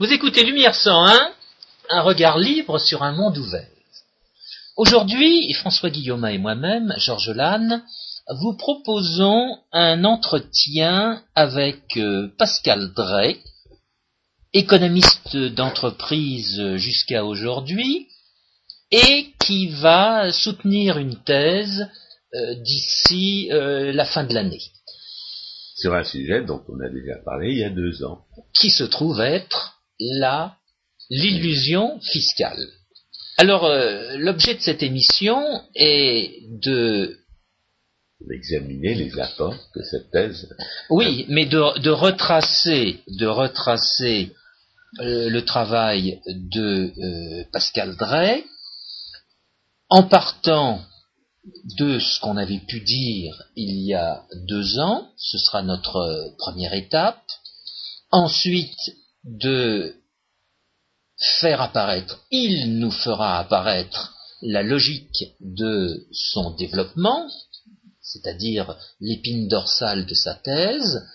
Vous écoutez Lumière 101, un regard libre sur un monde ouvert. Aujourd'hui, François Guillaume et moi-même, Georges Lannes, vous proposons un entretien avec euh, Pascal Drey, économiste d'entreprise jusqu'à aujourd'hui, et qui va soutenir une thèse euh, d'ici euh, la fin de l'année. Sur un sujet dont on a déjà parlé il y a deux ans. Qui se trouve être la l'illusion fiscale. Alors, euh, l'objet de cette émission est de d'examiner les apports que cette thèse. Oui, mais de, de retracer, de retracer euh, le travail de euh, Pascal Drey en partant de ce qu'on avait pu dire il y a deux ans, ce sera notre première étape. Ensuite, de faire apparaître, il nous fera apparaître la logique de son développement, c'est-à-dire l'épine dorsale de sa thèse,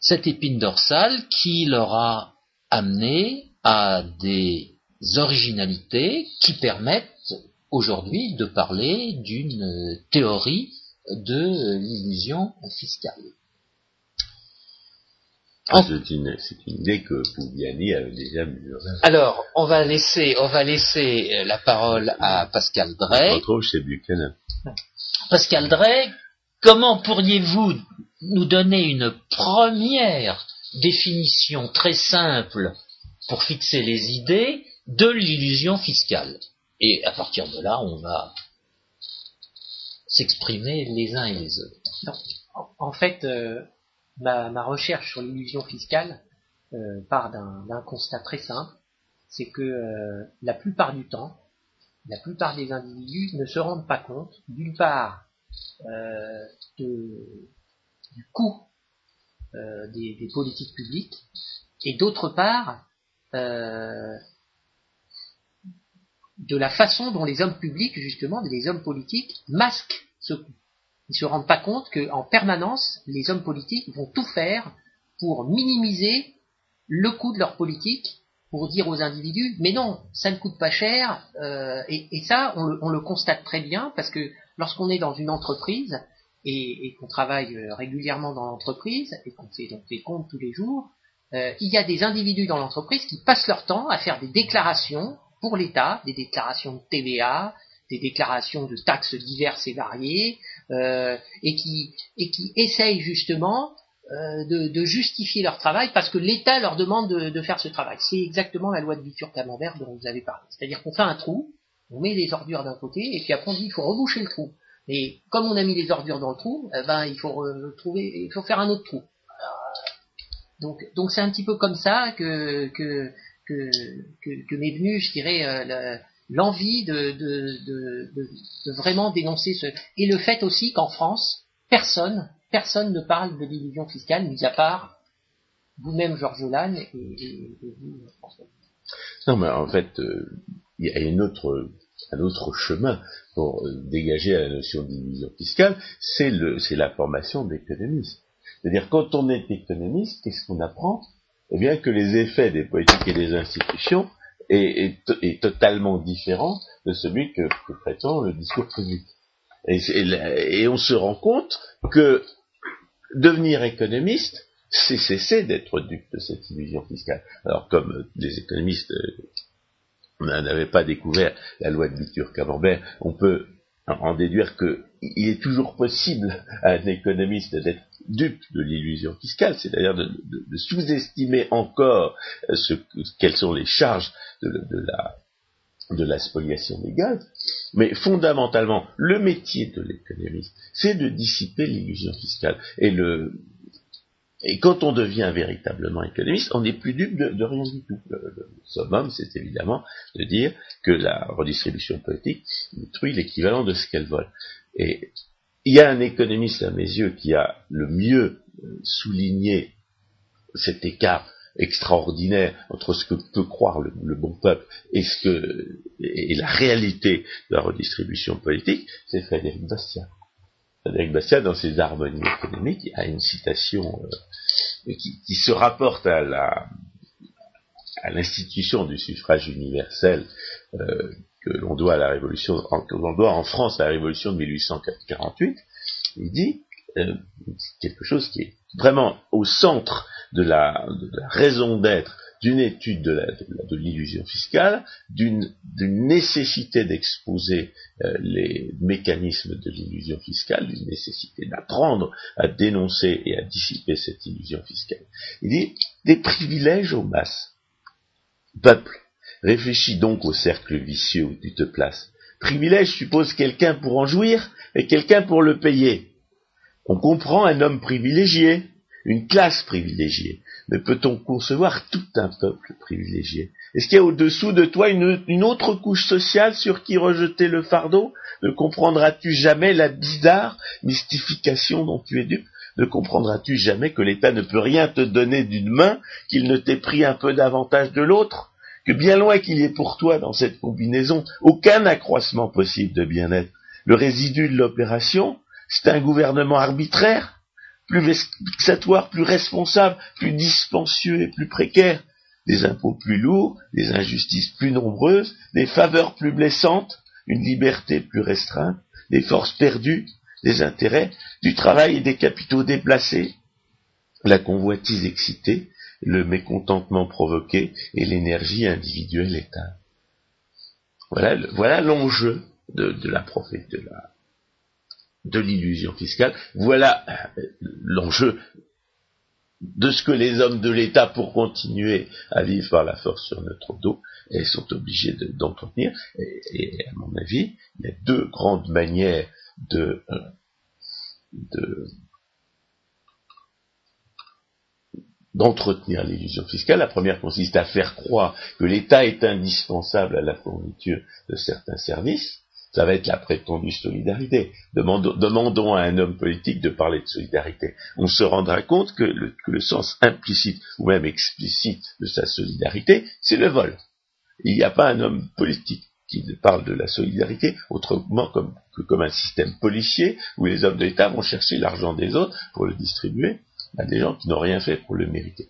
cette épine dorsale qui l'aura amené à des originalités qui permettent aujourd'hui de parler d'une théorie de l'illusion fiscale. Ah, c'est une, idée que Pouviani avait déjà mesurée. Alors, on va laisser, on va laisser euh, la parole à Pascal Drey. On retrouve chez Buchanan. Pascal Drey, comment pourriez-vous nous donner une première définition très simple pour fixer les idées de l'illusion fiscale? Et à partir de là, on va s'exprimer les uns et les autres. en fait, euh, ma, recherche sur l'illusion fiscale euh, part d'un constat très simple, c'est que euh, la plupart du temps, la plupart des individus ne se rendent pas compte, d'une part, euh, du coût des, des, politiques publiques, et d'autre part, de la façon dont les hommes publics, justement, les hommes politiques, masquent ce coût. Ils se rendent pas compte qu'en permanence, les hommes politiques vont tout faire pour minimiser le coût de leur politique, pour dire aux individus, mais non, ça ne coûte pas cher, euh, et, ça, on le, constate très bien, parce que lorsqu'on est dans une entreprise, et, qu'on travaille euh, régulièrement dans l'entreprise, et qu'on fait donc des comptes tous les jours, euh, il y a des individus dans l'entreprise qui passent leur temps à faire des déclarations pour l'État, des déclarations de TVA, des déclarations de taxes diverses et variées, euh, et, qui, et qui essayent justement euh, de, justifier leur travail parce que l'État leur demande de, faire ce travail. C'est exactement la loi de Victor Camembert dont vous avez parlé. C'est-à-dire qu'on fait un trou, on met les ordures d'un côté, et puis après on dit il faut reboucher le trou. Et comme on a mis les ordures dans le trou, eh ben il faut trouver, il faut faire un autre trou. Donc, donc c'est un petit peu comme ça que que que, que, m'est venu, je dirais, euh, l'envie de, vraiment dénoncer ce et le fait aussi qu'en France personne personne ne parle de l'illusion fiscale mis à part vous-même Georges Lannes et, vous François. Non mais en fait euh, il y a une autre un autre chemin pour euh, dégager la notion d'illusion fiscale, c'est le c'est la formation d'économistes. C'est-à-dire quand on est économiste, qu'est-ce qu'on apprend? Eh bien que les effets des politiques et des institutions est, totalement différent de celui que, prétend le discours public. Et, on se rend compte que devenir économiste, c'est cesser d'être dupe de cette illusion fiscale. Alors comme les économistes euh, n'avaient pas découvert la loi de Victor Camembert, on peut en déduire qu'il est toujours possible à un économiste d'être dupe de l'illusion fiscale, c'est-à-dire de, sous-estimer encore ce, quelles sont les charges de, la de la spoliation des gaz, mais fondamentalement, le métier de l'économiste, c'est de dissiper l'illusion fiscale. Et, le, et quand on devient véritablement économiste, on n'est plus dupe de, rien du tout. Le, summum, c'est évidemment de dire que la redistribution politique détruit l'équivalent de ce qu'elle vole. Il y a un économiste à mes yeux qui a le mieux euh, souligné cet écart extraordinaire entre ce que peut croire le, bon peuple et ce que et la réalité de la redistribution politique, c'est Frédéric Bastiat. Frédéric Bastiat, dans ses harmonies économiques, a une citation euh, qui, se rapporte à la à l'institution du suffrage universel euh, que l'on doit à la révolution, que l'on doit en France à la révolution de 1848, il dit euh, quelque chose qui est vraiment au centre de la, raison d'être d'une étude de l'illusion fiscale, d'une nécessité d'exposer euh, les mécanismes de l'illusion fiscale, d'une nécessité d'apprendre à dénoncer et à dissiper cette illusion fiscale. Il dit des privilèges aux masses. Peuple, réfléchis donc au cercle vicieux où tu te places. Privilège suppose quelqu'un pour en jouir et quelqu'un pour le payer. On comprend un homme privilégié, une classe privilégiée. Mais peut-on concevoir tout un peuple privilégié? Est-ce qu'il y a au-dessous de toi une, autre couche sociale sur qui rejeter le fardeau? Ne comprendras-tu jamais la bizarre mystification dont tu es dupe? Ne comprendras-tu jamais que l'État ne peut rien te donner d'une main, qu'il ne t'ait pris un peu davantage de l'autre? Que bien loin qu'il y ait pour toi dans cette combinaison aucun accroissement possible de bien-être. Le résidu de l'opération, c'est un gouvernement arbitraire, plus vexatoire, plus responsable, plus dispensieux et plus précaire, des impôts plus lourds, des injustices plus nombreuses, des faveurs plus blessantes, une liberté plus restreinte, des forces perdues, des intérêts, du travail et des capitaux déplacés, la convoitise excitée, le mécontentement provoqué et l'énergie individuelle éteinte. Voilà, l'enjeu de, la prophète de la, l'illusion fiscale. Voilà euh, l'enjeu de ce que les hommes de l'État, pour continuer à vivre par la force sur notre dos, sont obligés d'entretenir. et, à mon avis, il y a deux grandes manières de, euh, d'entretenir l'illusion fiscale. La première consiste à faire croire que l'État est indispensable à la fourniture de certains services, ça va être la prétendue solidarité. Demandons, à un homme politique de parler de solidarité. On se rendra compte que le, sens implicite ou même explicite de sa solidarité, c'est le vol. Il n'y a pas un homme politique qui parle de la solidarité autrement que comme un système policier où les hommes de l'État vont chercher l'argent des autres pour le distribuer à des gens qui n'ont rien fait pour le mériter.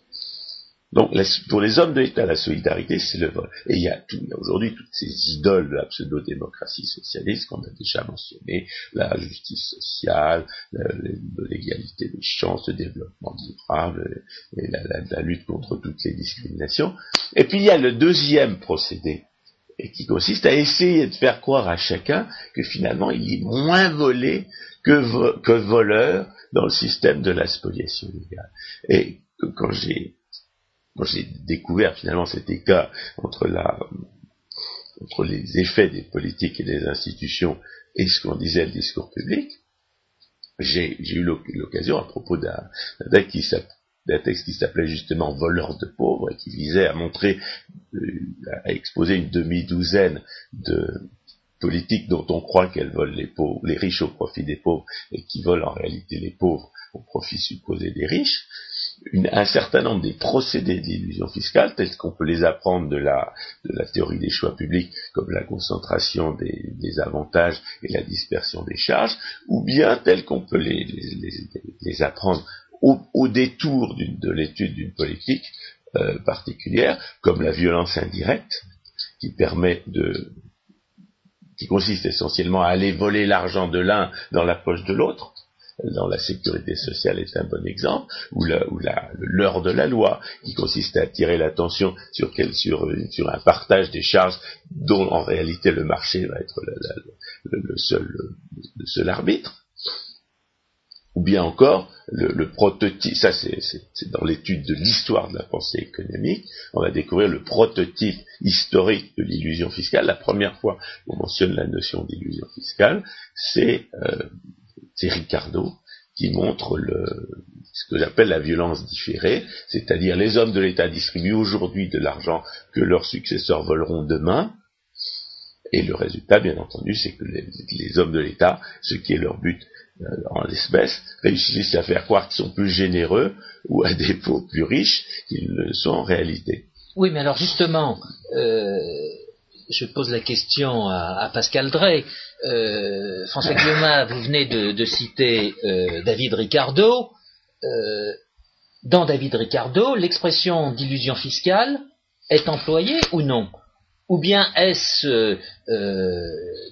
Donc, pour les hommes de l'État, la solidarité, c'est le vol. Et il y a, aujourd'hui toutes ces idoles de la pseudo-démocratie socialiste qu'on a déjà mentionné, la justice sociale, l'égalité des chances, le développement durable, et la, lutte contre toutes les discriminations. Et puis il y a le deuxième procédé, et qui consiste à essayer de faire croire à chacun que finalement il est moins volé que, voleur dans le système de la spoliation légale. Et quand j'ai découvert finalement cet écart entre, la, entre les effets des politiques et des institutions et ce qu'on disait le discours public. J'ai eu l'occasion, à propos d'un texte qui s'appelait justement Voleur de pauvres et qui visait à montrer, euh, à exposer une demi-douzaine de politiques dont on croit qu'elles volent les riches au profit des pauvres et qui volent en réalité les pauvres au profit supposé des riches. Un certain nombre des procédés d'illusion fiscale, tels qu'on peut les apprendre de la, théorie des choix publics, comme la concentration des, avantages et la dispersion des charges, ou bien tels qu'on peut les, apprendre au, détour de l'étude d'une politique euh, particulière, comme la violence indirecte, qui permet de qui consiste essentiellement à aller voler l'argent de l'un dans la poche de l'autre, dans la sécurité sociale est un bon exemple, ou l'heure de la loi, qui consiste à attirer l'attention sur, sur, un partage des charges dont en réalité le marché va être le, seul, le seul arbitre. Ou bien encore, le, prototype, ça c'est dans l'étude de l'histoire de la pensée économique, on va découvrir le prototype historique de l'illusion fiscale. La première fois qu'on mentionne la notion d'illusion fiscale, c'est euh, Ricardo qui montre le, ce que j'appelle la violence différée, c'est-à-dire les hommes de l'État distribuent aujourd'hui de l'argent que leurs successeurs voleront demain, et le résultat, bien entendu, c'est que les, hommes de l'État, ce qui est leur but en l'espèce, réussissent à faire croire qu'ils sont plus généreux ou à défaut plus riches qu'ils ne sont en réalité. Oui, mais alors justement, euh, je pose la question à, Pascal Drey. Euh, François Guillaume, vous venez de, citer euh, David Ricardo. Euh, dans David Ricardo, l'expression d'illusion fiscale est employé ou non? Ou bien est-ce euh, euh,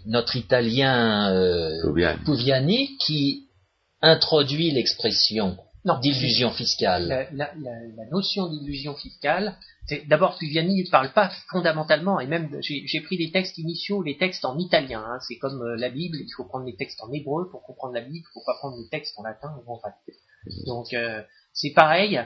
notre Italien euh, Pouviani. Pouviani qui introduit l'expression d'illusion fiscale? La, la- la- la notion d'illusion fiscale, c'est d'abord Puviani ne parle pas fondamentalement, et même j'ai pris les textes initiaux, les textes en italien. hein. c'est comme euh, la Bible, il faut prendre les textes en hébreu pour comprendre la Bible, il faut pas prendre les textes en latin. Donc euh, c'est pareil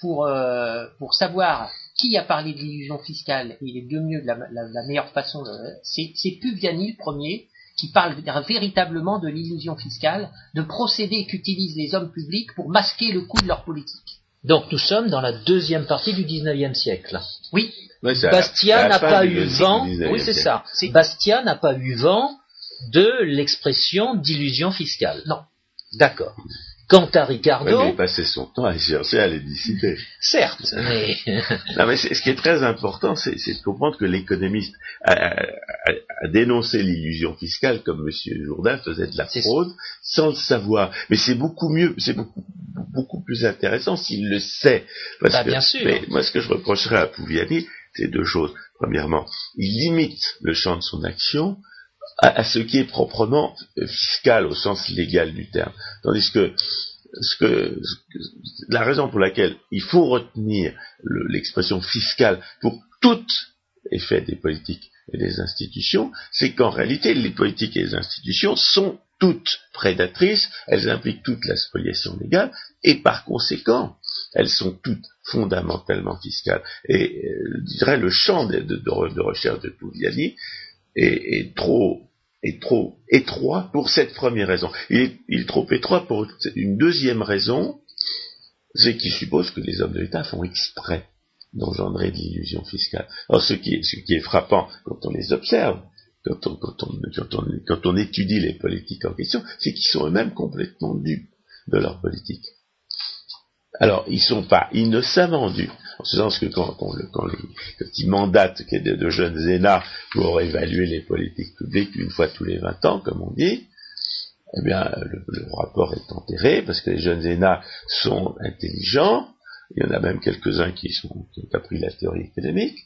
pour euh, pour savoir qui a parlé de l'illusion fiscale et les deux mieux de la, la- la meilleure façon, de- c'est c'est Puviani le premier qui parle véritablement de l'illusion fiscale, de procédés qu'utilisent les hommes publics pour masquer le coût de leur politique. Donc nous sommes dans la deuxième partie du XIXe siècle. Oui, Bastia la n'a pas eu vent. Oui, c'est ça. C'est- Bastia n'a pas eu vent de l'expression d'illusion fiscale. Non. D'accord. Quant à Ouais, Ricardo, mais il passait son temps à chercher à les dissiper. certes, mais Non, mais ce qui est très important, c'est de comprendre que l'économiste a, a- a- a dénoncé l'illusion fiscale comme M. Jourdain faisait de la fraude sans le savoir. Mais c'est beaucoup mieux, c'est beaucoup, beaucoup plus intéressant s'il le sait. Parce Bah, que, bien sûr. Mais moi, ce que je reprocherais à Pouviani, c'est deux choses. Premièrement, il limite le champ de son action à, ce qui est proprement fiscal au sens légal du terme. Tandis que ce que, la raison pour laquelle il faut retenir le- l'expression fiscale pour tout effet des politiques et des institutions, c'est qu'en réalité, les politiques et les institutions sont toutes prédatrices, elles impliquent toute la spoliation légale, et par conséquent, elles sont toutes fondamentalement fiscales. Et euh, je dirais le champ de, de- de re- de recherche de est, est trop est trop étroit pour cette première raison. Il est, trop étroit pour une deuxième raison, c'est qu'il suppose que les hommes de l'État font exprès d'engendrer de l'illusion fiscale. Alors ce qui, est, frappant quand on les observe, quand on étudie les politiques en question, c'est qu'ils sont eux-mêmes complètement dupes de leur politique. Alors, ils sont pas innocemment en ce sens que quand, on le- quand, quand ait de, jeunes zénats pour évaluer les politiques publiques une fois tous les 20 ans, comme on dit, eh bien, le, le rapport est enterré parce que les jeunes zénats sont intelligents, il y en a même quelques-uns qui ont appris la théorie économique,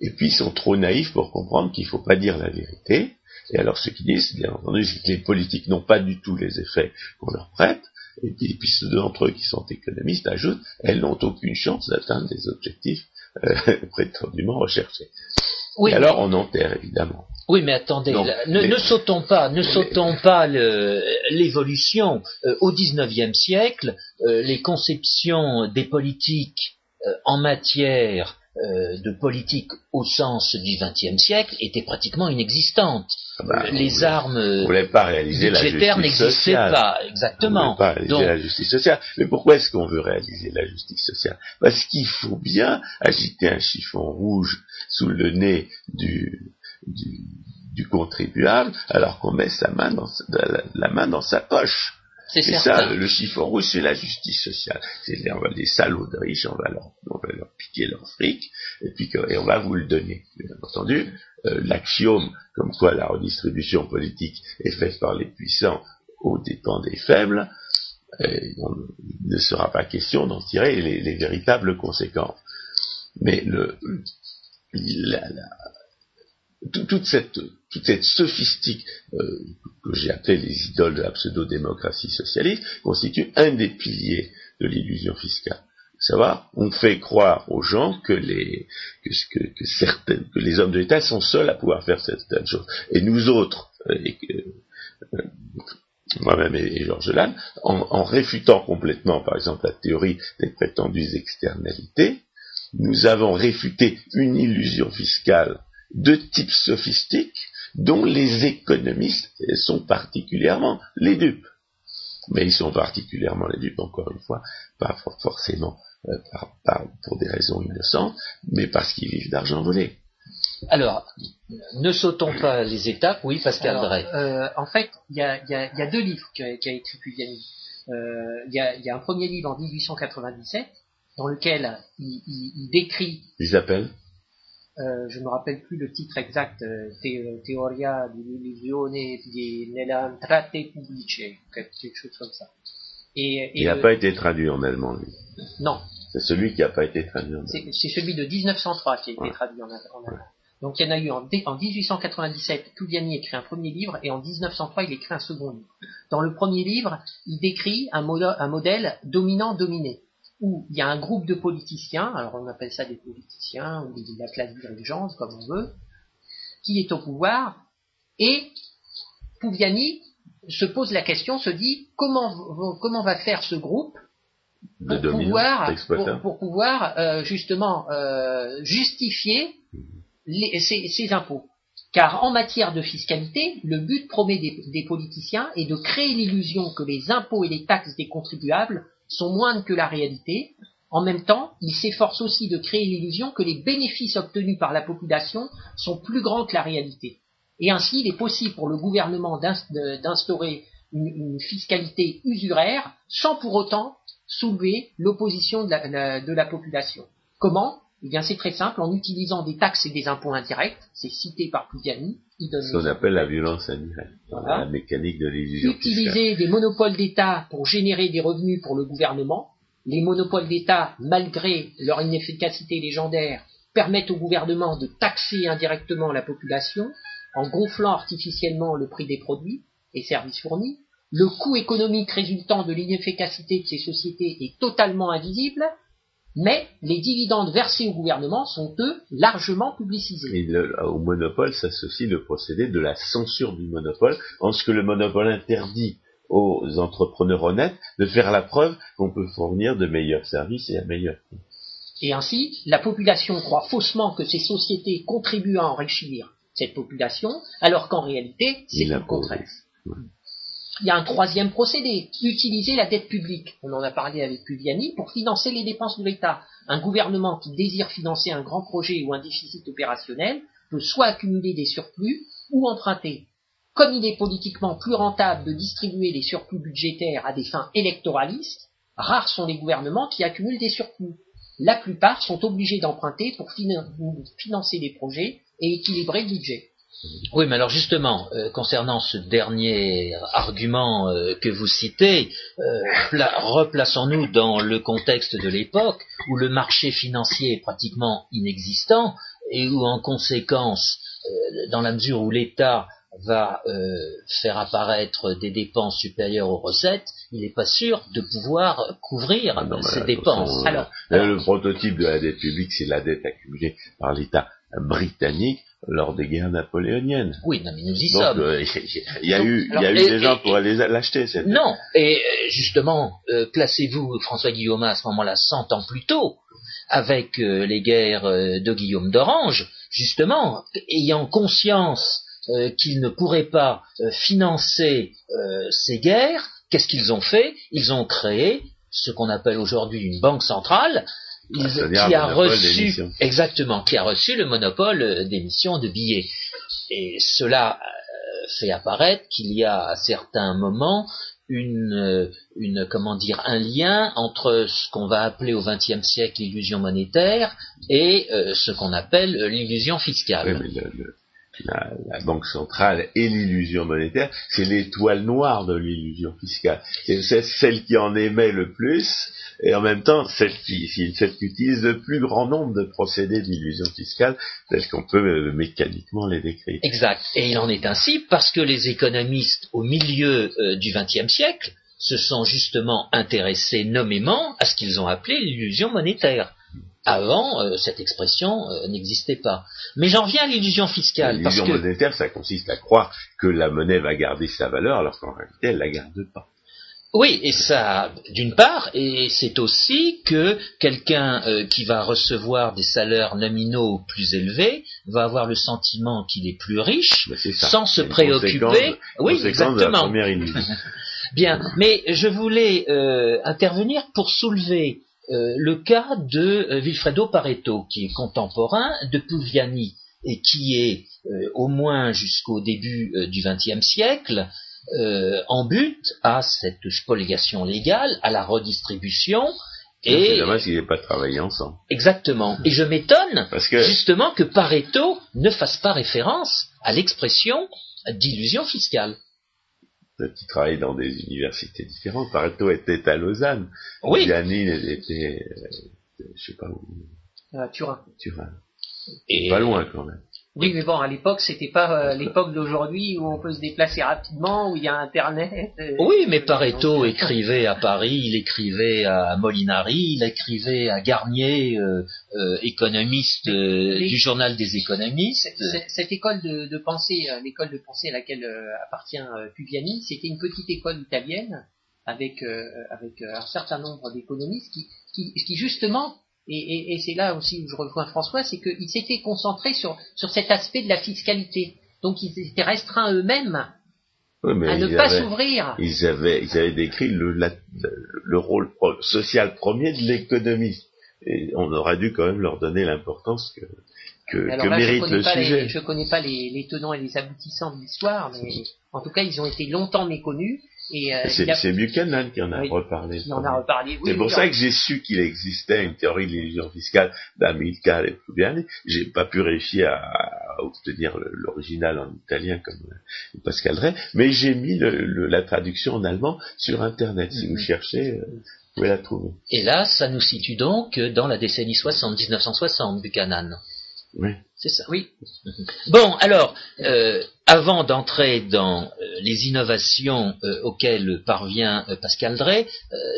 et puis ils sont trop naïfs pour comprendre qu'il ne faut pas dire la vérité. Et alors ce qu'ils disent, bien entendu, c'est que les politiques n'ont pas du tout les effets qu'on leur prête, et puis, ceux d'entre eux qui sont économistes ajoutent, elles n'ont aucune chance d'atteindre des objectifs euh, prétendument recherchés. oui, et alors on enterre évidemment. Oui, mais attendez, Donc, là, ne, sautons pas, ne sautons pas l'évolution. Euh, au XIXe siècle, euh, les conceptions des politiques en matière de politique au sens du XXe siècle étaient pratiquement inexistantes. Ah bah, Euh, on les armes on euh, budgétaires n'existaient pas, On exactement. veut pas réaliser Donc, la justice sociale. Mais pourquoi est-ce qu'on veut réaliser la justice sociale? Parce qu'il faut bien agiter un chiffon rouge sous le nez du, du, du contribuable alors qu'on met sa main dans sa, la, la main dans sa poche. C'est ça, le chiffon rouge, c'est la justice sociale. C'est les, on va- les salauds de riches, on va leur, on va leur piquer leur fric, et puis que- et on va vous le donner. Bien entendu, euh, l'axiome comme quoi la redistribution politique est faite par les puissants aux dépens des faibles, on il ne sera pas question d'en tirer les, les véritables conséquences. Mais le, la- la- tout- toute cette toute cette sophistique euh, que j'ai appelée les idoles de la pseudo-démocratie socialiste constitue un des piliers de l'illusion fiscale. Savoir, on fait croire aux gens que les que, certaines que les hommes de l'État sont seuls à pouvoir faire certaines choses. Et nous autres, euh, euh, moi-même et, Georges Lannes, en réfutant complètement, par exemple, la théorie des prétendues externalités, nous avons réfuté une illusion fiscale de type sophistique dont les économistes sont particulièrement les dupes. Mais ils sont particulièrement les dupes, encore une fois, pas for- forcément euh, par- par- pour des raisons innocentes, mais parce qu'ils vivent d'argent volé. Alors, ne sautons pas les étapes, oui, Pascal Alors, Drey. euh, en fait, il y a, il y a- il y a deux livres qu'a qu'a écrit Pugliani. Euh, Il y, y a un premier livre en 1897 dans lequel il, il- il décrit, Ils appellent euh, je ne me rappelle plus le titre exact, euh, Te- Teoria dell'illusione di- nelle entrate pubbliche, quelque chose comme ça. Et, et Il n'a le- pas été traduit en allemand, lui. Non, C'est celui qui n'a pas été traduit en C'est c'est celui de 1903 qui a été Ouais. traduit en, en allemand. Donc il y en a eu en, dé- en 1897, Toudiani écrit un premier livre et en 1903 il écrit un second livre. Dans le premier livre, il décrit un modèle dominant-dominé, où il y a un groupe de politiciens, alors on appelle ça des politiciens ou de la classe dirigeante comme on veut, qui est au pouvoir, et Pouviani se pose la question, se dit comment, comment va faire ce groupe pour pouvoir, pour, pour pouvoir euh, justement euh, justifier les- ces, ces impôts? Car en matière de fiscalité, le but promet des, des politiciens est de créer l'illusion que les impôts et les taxes des contribuables sont moindres que la réalité. En même temps, ils s'efforcent aussi de créer l'illusion que les bénéfices obtenus par la population sont plus grands que la réalité. Et ainsi, il est possible pour le gouvernement d'instaurer une, fiscalité usuraire sans pour autant soulever l'opposition de la population. Comment? Eh bien, c'est très simple, en utilisant des taxes et des impôts indirects, c'est cité par Pugliani, il donne Ce qu'on appelle la violence indirecte, Voilà. la mécanique de l'illusion utiliser des monopoles d'État pour générer des revenus pour le gouvernement. Les monopoles d'État, malgré leur inefficacité légendaire, permettent au gouvernement de taxer indirectement la population en gonflant artificiellement le prix des produits et services fournis. Le coût économique résultant de l'inefficacité de ces sociétés est totalement invisible, mais les dividendes versés au gouvernement sont, eux, largement publicisés. Et le- au monopole s'associe le procédé de la censure du monopole, en ce que le monopole interdit aux entrepreneurs honnêtes de faire la preuve qu'on peut fournir de meilleurs services et à meilleurs prix. Et ainsi, la population croit faussement que ces sociétés contribuent à enrichir cette population, alors qu'en réalité, c'est le contraire. Il y a un troisième procédé, utiliser la dette publique. On en a parlé avec Pugliani pour financer les dépenses de l'État. Un gouvernement qui désire financer un grand projet ou un déficit opérationnel peut soit accumuler des surplus ou emprunter. Comme il est politiquement plus rentable de distribuer les surplus budgétaires à des fins électoralistes, rares sont les gouvernements qui accumulent des surplus. La plupart sont obligés d'emprunter pour fina- financer des projets et équilibrer le budget. Oui, mais alors justement, euh, concernant ce dernier argument euh, que vous citez, euh, pla- replaçons-nous dans le contexte de l'époque où le marché financier est pratiquement inexistant et où en conséquence, dans la mesure où l'État va faire apparaître des dépenses supérieures aux recettes, il n'est pas sûr de pouvoir couvrir Ah non, ces dépenses. Alors, le prototype de la dette publique, c'est la dette accumulée par l'État britannique lors des guerres napoléoniennes. oui, non, mais nous y Donc, sommes. euh, il y a Donc, eu, il y a alors, eu et- des gens et- pour aller l'acheter, cette. Non, et euh, justement, euh, placez-vous, François Guillaume, à ce moment-là, 100 ans plus tôt, avec euh, les guerres de Guillaume d'Orange, justement, ayant conscience qu'ils ne pourraient pas financer ces guerres, qu'est-ce qu'ils ont fait? Ils ont créé ce qu'on appelle aujourd'hui une banque centrale, qui un a reçu exactement, qui a reçu le monopole euh, d'émission de billets. Et cela euh, fait apparaître qu'il y a à certains moments une, euh, une comment dire un lien entre ce qu'on va appeler au XXe siècle l'illusion monétaire et euh, ce qu'on appelle l'illusion fiscale. Oui, mais le- le- la, banque centrale et l'illusion monétaire, c'est l'étoile noire de l'illusion fiscale. C'est celle qui en émet le plus, et en même temps celle qui, qui- celle qui utilise le plus grand nombre de procédés d'illusion fiscale, tels qu'on peut euh, mécaniquement les décrire. Exact. Et il en est ainsi parce que les économistes au milieu euh, du XXe siècle se sont justement intéressés nommément à ce qu'ils ont appelé l'illusion monétaire. Avant, euh, cette expression euh, n'existait pas. Mais j'en viens à l'illusion fiscale parce L'illusion que monétaire, ça consiste à croire que la monnaie va garder sa valeur, alors qu'en réalité, elle la garde pas. Oui, et ça, d'une part, et c'est aussi que quelqu'un euh, qui va recevoir des salaires nominaux plus élevés va avoir le sentiment qu'il est plus riche, ça. sans se préoccuper. conséquence- Oui, conséquence de la exactement. première illusion. Bien, mais je voulais euh, intervenir pour soulever euh, le cas de euh, Vilfredo Pareto, qui est contemporain de Pugliani et qui est, euh, au moins jusqu'au début euh, du XXe siècle, en but à cette spoliation légale, à la redistribution. C'est Et dommage qu'ils n'aient pas travaillé ensemble. exactement. Et je m'étonne que justement que Pareto ne fasse pas référence à l'expression d'illusion fiscale. Qui travaillent dans des universités différentes. Pareto était à Lausanne. Oui, Gianni était je sais pas où. À Turin. Turin. Et Pas loin quand même. Oui, mais bon, à l'époque, c'était pas euh, l'époque d'aujourd'hui où on peut se déplacer rapidement, où il y a Internet. euh, Oui, mais Pareto euh, écrivait à Paris, il écrivait à Molinari, il écrivait à Garnier, euh, euh, économiste euh, Les- du journal des économistes. Cette école de, de pensée, l'école de pensée à laquelle appartient Pugliani, c'était une petite école italienne avec euh, avec un certain nombre d'économistes qui, qui, qui justement et, et, et c'est là aussi où je rejoins François, c'est qu'ils s'étaient concentrés sur sur cet aspect de la fiscalité. Donc ils étaient restreints eux-mêmes Oui, mais à ne pas s'ouvrir. ils avaient, ils avaient décrit le, la- le, le rôle pro- social premier de l'économiste. Et on aurait dû quand même leur donner l'importance que, que, Alors que là, je mérite connais le pas sujet. les, je connais pas les, les tenants et les aboutissants de l'histoire, mais en tout cas, ils ont été longtemps méconnus euh, C'est Buchanan qui en a Oui. reparlé. il en a reparlé. Oui, C'est pour ça que j'ai su qu'il existait une théorie de l'illusion fiscale d'Amilcar et de Pugliani. J'ai pas pu réussir à, à obtenir l'original en italien comme euh, Pascal Drey, mais j'ai mis le- le- la traduction en allemand sur Internet. Si vous Mhm. cherchez, euh, vous pouvez la trouver. Et là, ça nous situe donc dans la décennie 60, 1960, Buchanan. C'est ça. Oui. Bon, alors, euh, avant d'entrer dans euh, les innovations euh, auxquelles parvient Pascal Drey,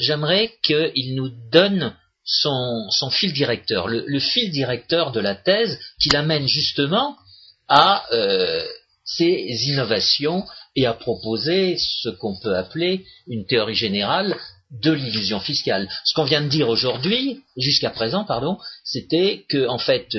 j'aimerais qu'il nous donne son, fil directeur, le, fil directeur de la thèse qui l'amène justement à ces innovations et à proposer ce qu'on peut appeler une théorie générale de l'illusion fiscale. Ce qu'on vient de dire aujourd'hui, jusqu'à présent, pardon, c'était que en fait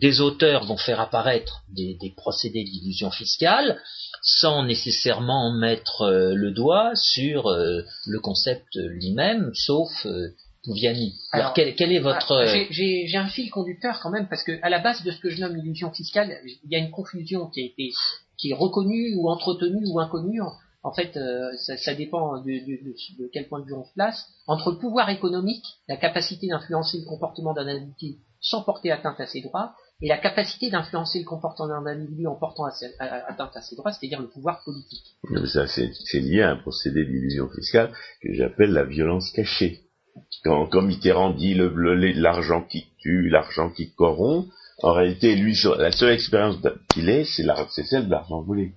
des auteurs vont faire apparaître des, des procédés d'illusion fiscale sans nécessairement mettre euh, le doigt sur euh, le concept lui-même, sauf euh, Pouviani. Alors, Alors, quel, quel est votre Ah, j'ai- J'ai j'ai un fil conducteur quand même parce que à la base de ce que je nomme l'illusion fiscale, il y a une confusion qui a été qui est reconnue ou entretenue ou inconnue. En, fait, euh, ça, dépend de, quel point de vue on se place. Entre le pouvoir économique, la capacité d'influencer le comportement d'un individu sans porter atteinte à ses droits, et la capacité d'influencer le comportement d'un individu en portant atteinte à ses droits, c'est-à-dire le pouvoir politique. Ça, c'est lié à un procédé d'illusion fiscale que j'appelle la violence cachée. Quand, Mitterrand dit l'argent qui tue, l'argent qui corrompt, en réalité, lui, la seule expérience qu'il ait, c'est celle de l'argent volé.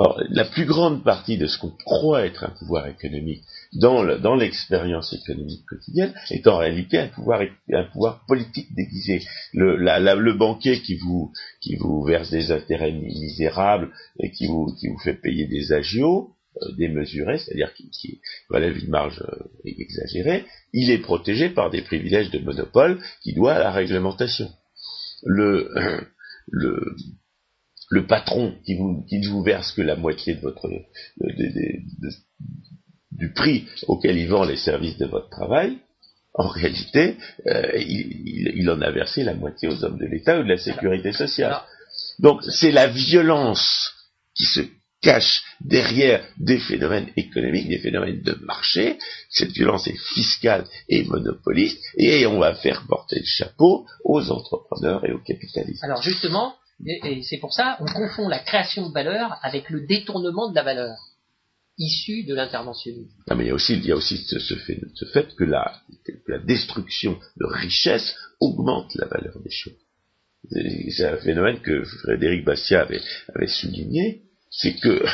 Or, la plus grande partie de ce qu'on croit être un pouvoir économique dans le- dans l'expérience économique quotidienne est en réalité un pouvoir, politique déguisé. Le, banquier qui vous, qui vous verse des intérêts mi- misérables et qui vous, fait payer des agios euh, démesurés, c'est-à-dire qui, qui relève une marge euh, exagérée, il est protégé par des privilèges de monopole qui doit à la réglementation. Le, le, le patron qui, vous, qui ne vous verse que la moitié de votre, de- de- de- de- du prix auquel il vend les services de votre travail, en réalité, euh, il, il- il en a versé la moitié aux hommes de l'État ou de la sécurité sociale. Donc c'est la violence qui se cache derrière des phénomènes économiques, des phénomènes de marché. Cette violence est fiscale et monopoliste, et on va faire porter le chapeau aux entrepreneurs et aux capitalistes. Alors justement, et c'est pour ça, on confond la création de valeur avec le détournement de la valeur issue de l'interventionnisme. Non, mais il y a aussi, il y a aussi ce, fait, que, la, destruction de richesse augmente la valeur des choses. C'est un phénomène que Frédéric Bastiat avait souligné, c'est que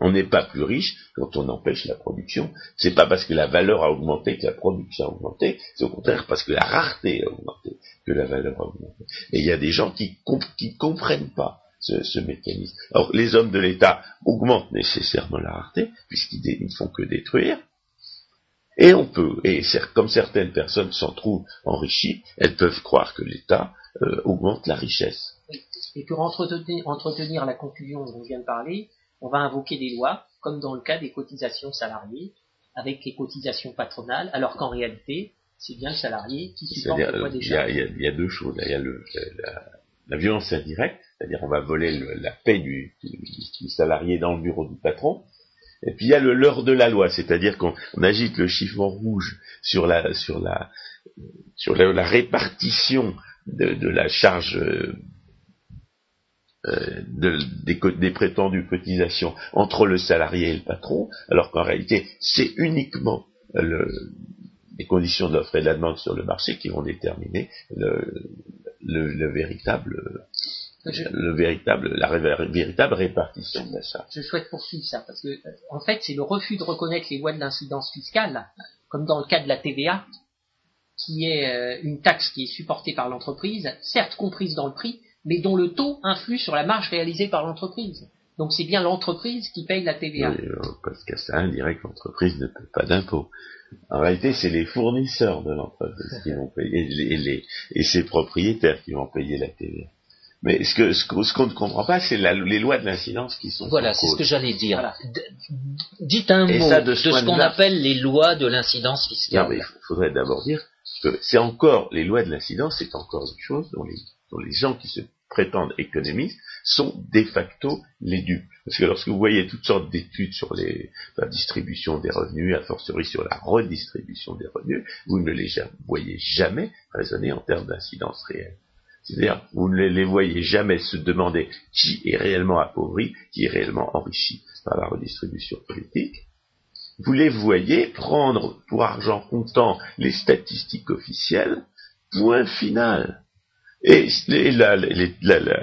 on n'est pas plus riche quand on empêche la production. C'est pas parce que la valeur a augmenté que la production a augmenté, c'est au contraire parce que la rareté a augmenté que la valeur a augmenté. Et il y a des gens qui comp- qui comprennent pas ce, mécanisme. Alors les hommes de l'État augmentent nécessairement la rareté puisqu'ils ne font que détruire. Et on peut, et comme certaines personnes s'en trouvent enrichies, elles peuvent croire que l'État euh, augmente la richesse. Et pour entretenir, la confusion dont je viens de parler, on va invoquer des lois, comme dans le cas des cotisations salariées, avec les cotisations patronales, alors qu'en réalité, c'est bien le salarié qui supporte le poids euh, des il y, a, charges. il y a- il y a deux choses. Il y a le- la, la violence indirecte, c'est-à-dire on va voler le- la paix du, du- du salarié dans le bureau du patron. Et puis il y a le leurre de la loi, c'est-à-dire qu'on on agite le chiffon rouge sur la sur la sur la, la répartition de, de la charge euh, de- des, prétendues cotisations entre le salarié et le patron, alors qu'en réalité c'est uniquement le, les conditions de l'offre et de la demande sur le marché qui vont déterminer le, véritable, le véritable, la véritable répartition de la charge. Je souhaite poursuivre ça parce que, euh, en fait, c'est le refus de reconnaître les lois de l'incidence fiscale, comme dans le cas de la TVA, qui est euh, une taxe qui est supportée par l'entreprise, certes comprise dans le prix, mais dont le taux influe sur la marge réalisée par l'entreprise. Donc c'est bien l'entreprise qui paye la TVA. Oui, euh, parce qu'à ça dirait que l'entreprise ne paie pas d'impôts. En réalité, c'est les fournisseurs de l'entreprise qui vont payer, et, et, ses propriétaires qui vont payer la TVA. Mais ce qu'on ce, qu'on ne comprend pas, c'est les lois de l'incidence qui sont. Voilà, c'est ce que j'allais dire. Dites un mot de, ce qu'on appelle les lois de l'incidence fiscale. il faudrait d'abord dire que c'est encore les lois de l'incidence, c'est encore une chose dont les, dont les gens qui se prétendent économistes sont de facto les dupes. Parce que lorsque vous voyez toutes sortes d'études sur la distribution des revenus, a fortiori sur la redistribution des revenus, vous ne les voyez jamais raisonner en termes d'incidence réelle. C'est-à-dire, vous ne les voyez jamais se demander qui est réellement appauvri, qui est réellement enrichi par la redistribution politique. Vous les voyez prendre pour argent comptant les statistiques officielles, point final. Et la, la,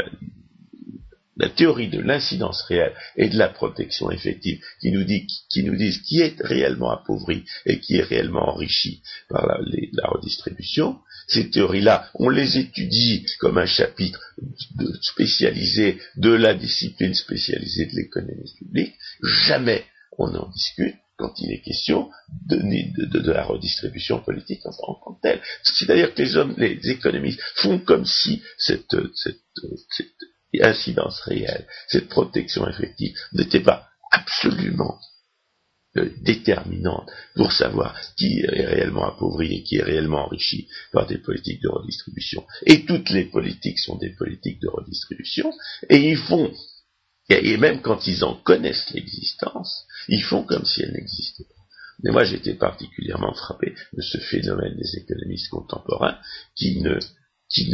théorie de l'incidence réelle et de la protection effective qui nous, dit, qui nous disent qui est réellement appauvri et qui est réellement enrichi par la, la redistribution, ces théories-là, on les étudie comme un chapitre spécialisé de la discipline spécialisée de l'économie publique, jamais on en discute quand il est question de, la redistribution politique en tant que telle. C'est-à-dire que les hommes, les économistes font comme si cette, cette, incidence réelle, cette protection effective n'était pas absolument euh, déterminante pour savoir qui est réellement appauvri et qui est réellement enrichi par des politiques de redistribution. Et toutes les politiques sont des politiques de redistribution, et ils font, et même quand ils en connaissent l'existence, ils font comme si elle n'existait pas. Mais moi, j'étais particulièrement frappé de ce phénomène des économistes contemporains qui ne,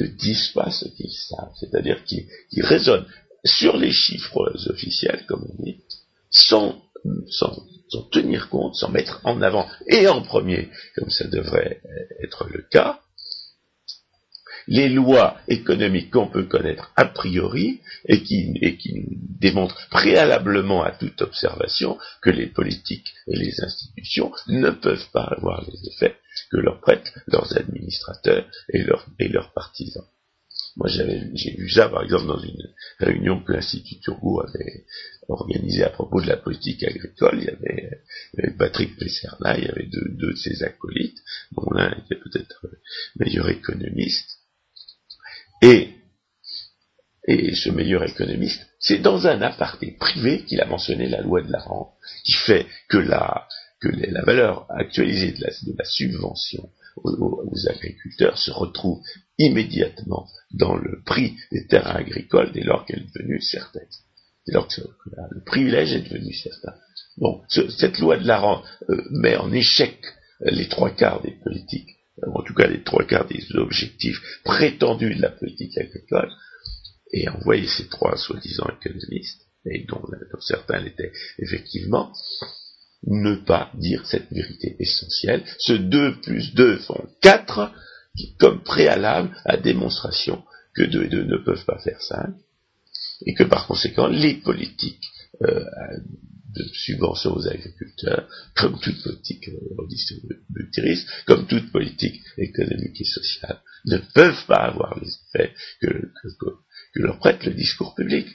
disent pas ce qu'ils savent, c'est-à-dire qui, qui raisonnent sur les chiffres officiels, comme on dit, sans, sans tenir compte, sans mettre en avant et en premier, comme ça devrait être le cas, les lois économiques qu'on peut connaître a priori et qui, et démontrent préalablement à toute observation que les politiques et les institutions ne peuvent pas avoir les effets que leur prêtent leurs administrateurs et leurs, partisans. Moi, j'ai vu ça, par exemple, dans une réunion que l'Institut Turgot avait organisée à propos de la politique agricole. Il y avait, Patrick Pesserna, il y avait deux, deux de ses acolytes, dont l'un était peut-être meilleur économiste, et, ce meilleur économiste, c'est dans un aparté privé qu'il a mentionné la loi de la rente, qui fait que la, valeur actualisée de la, de la subvention aux, agriculteurs se retrouve immédiatement dans le prix des terrains agricoles dès lors qu'elle est devenue certaine. Dès lors que le privilège est devenu certain. Bon, cette loi de la rente euh, met en échec les trois quarts des politiques en tout cas les trois quarts des objectifs prétendus de la politique agricole, et envoyer ces trois soi-disant économistes, et dont, certains l'étaient effectivement, ne pas dire cette vérité essentielle. Ce 2 plus 2 font 4, comme préalable à démonstration que 2 et 2 ne peuvent pas faire 5, et que par conséquent les politiques euh, de subventions aux agriculteurs, comme toute politique redistributrice, comme toute politique économique et sociale, ne peuvent pas avoir les effets que, leur prête le discours public.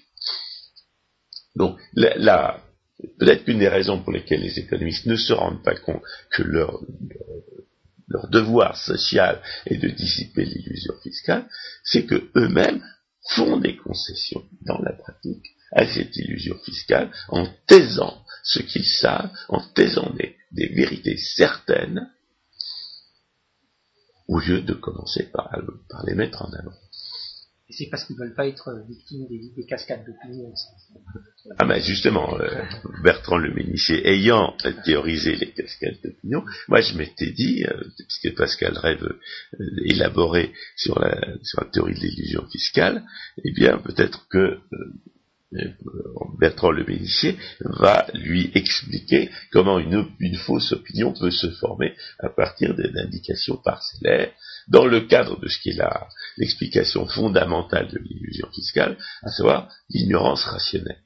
Donc, là, peut-être qu'une des raisons pour lesquelles les économistes ne se rendent pas compte que leur, leur devoir social est de dissiper l'illusion fiscale, c'est que eux-mêmes font des concessions dans la pratique à cette illusion fiscale en taisant ce qu'ils savent, en taisant des, vérités certaines, au lieu de commencer par, les mettre en avant. Et c'est parce qu'ils ne veulent pas être victimes des, cascades d'opinion. Ah ben justement, euh, Bertrand Le Ménissier ayant théorisé les cascades d'opinion, moi je m'étais dit, euh, puisque Pascal rêve euh, élaboré sur la, sur la théorie de l'illusion fiscale, eh bien peut-être que Bertrand Le va lui expliquer comment une, une fausse opinion peut se former à partir d'indications parcellaires dans le cadre de ce qui est l'explication fondamentale de l'illusion fiscale, à savoir l'ignorance rationnelle.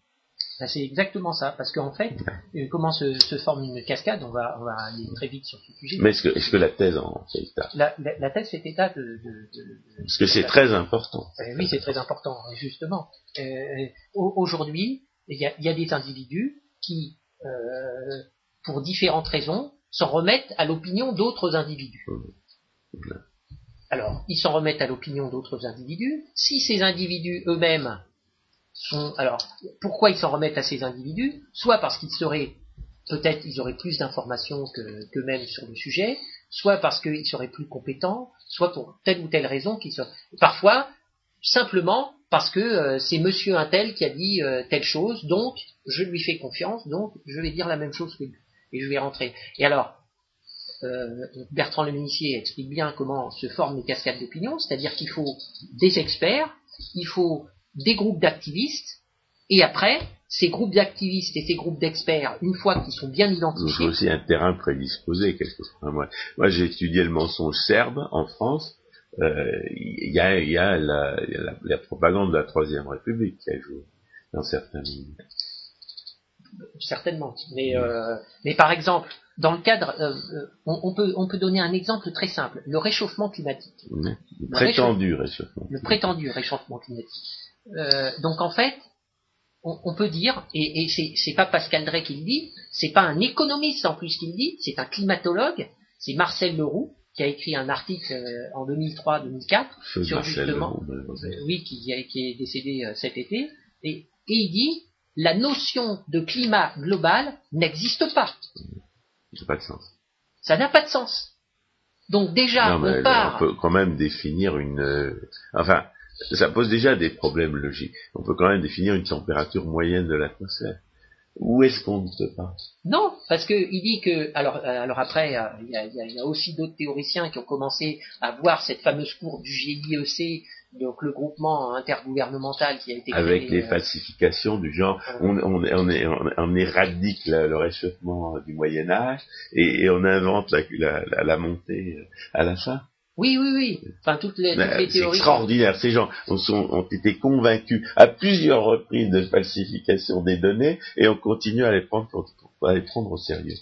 Ben, c'est exactement ça, parce qu'en fait, euh, comment se, forme une cascade, on va, on va aller très vite sur ce sujet. Mais est-ce que, est que, la thèse en fait état la, la, thèse fait état de... de, de parce que c'est très important. Euh, oui, c'est très important, justement. Euh, aujourd'hui, il y a, y a, des individus qui, pour différentes raisons, s'en remettent à l'opinion d'autres individus. Mmh. Alors, ils s'en remettent à l'opinion d'autres individus. Si ces individus eux-mêmes Alors, pourquoi ils s'en remettent à ces individus? Soit parce qu'ils seraient. Peut-être ils auraient plus d'informations qu'eux-mêmes sur le sujet, soit parce qu'ils seraient plus compétents, soit pour telle ou telle raison qu'ils sont. Parfois, simplement parce que euh, c'est monsieur un tel qui a dit euh, telle chose, donc je lui fais confiance, donc je vais dire la même chose que lui. Et je vais rentrer. Et alors, euh, Bertrand Le Ménissier explique bien comment se forment les cascades d'opinion, c'est-à-dire qu'il faut des experts, il faut des groupes d'activistes, et après, ces groupes d'activistes et ces groupes d'experts, une fois qu'ils sont bien identifiés. Faut aussi un terrain prédisposé, quelque part. Moi, moi j'ai étudié le mensonge serbe en France. Euh, il y a, y a, la, la, propagande de la Troisième République qui a joué dans certains. Certainement. Mais, euh, mais par exemple, dans le cadre, euh, on, peut, on peut donner un exemple très simple le réchauffement climatique. Le, prétendu réchauffement. Le prétendu réchauffement climatique. Euh, donc en fait, on, peut dire, et, et c'est pas Pascal Drey qui le dit, c'est pas un économiste en plus qui le dit, c'est un climatologue, c'est Marcel Leroux qui a écrit un article euh, en 2003-2004 sur justement, oui, qui, qui, est décédé euh, cet été, et, et il dit la notion de climat global n'existe pas. Ça n'a pas de sens. Ça n'a pas de sens. Donc déjà, on part. On peut quand même définir une. enfin, ça pose déjà des problèmes logiques. On peut quand même définir une température moyenne de l'atmosphère. Où est-ce qu'on ne peut pas Non, parce qu'il dit que alors euh, alors après euh, il y, a, aussi d'autres théoriciens qui ont commencé à voir cette fameuse courbe du GIEC, donc le groupement intergouvernemental qui a été avec les euh, falsifications du genre on, on, on, on, éradique le réchauffement du Moyen Âge et, on invente la, la montée à la fin. Oui, oui, oui. Enfin, toutes les, théories. C'est extraordinaire. Ces gens ont, été convaincus à plusieurs reprises de falsification des données et on continue à les prendre, à les prendre au sérieux.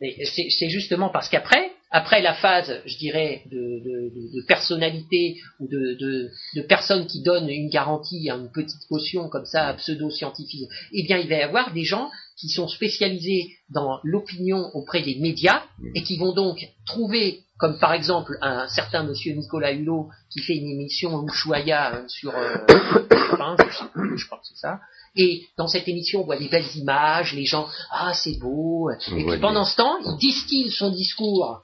C'est justement parce qu'après, après la phase, je dirais, de, personnalité ou de, personnes qui donnent une garantie à une petite caution comme ça, pseudo-scientifique, eh bien, il va y avoir des gens qui sont spécialisés dans l'opinion auprès des médias et qui vont donc trouver, comme par exemple un certain monsieur Nicolas Hulot qui fait une émission Ushuaïa euh, sur euh, je, crois que c'est ça, et dans cette émission, on voit des belles images, les gens, ah c'est beau, et puis pendant ce temps, il distille son discours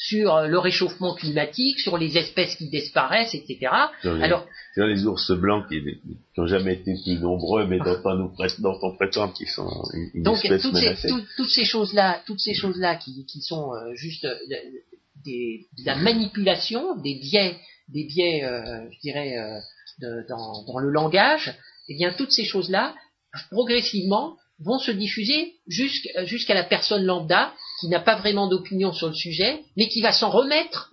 sur euh, le réchauffement climatique, sur les espèces qui disparaissent, etc. Les, Alors, sur les ours blancs qui n'ont jamais été plus nombreux, mais dont on, prétend qu'ils sont une, donc, espèce toutes Ces, toutes ces choses-là, toutes ces choses-là qui, qui sont euh, juste euh, de la manipulation, des biais, des biais, je dirais, de, dans, le langage, eh bien, toutes ces choses-là, progressivement, vont se diffuser jusqu'à la personne lambda qui n'a pas vraiment d'opinion sur le sujet, mais qui va s'en remettre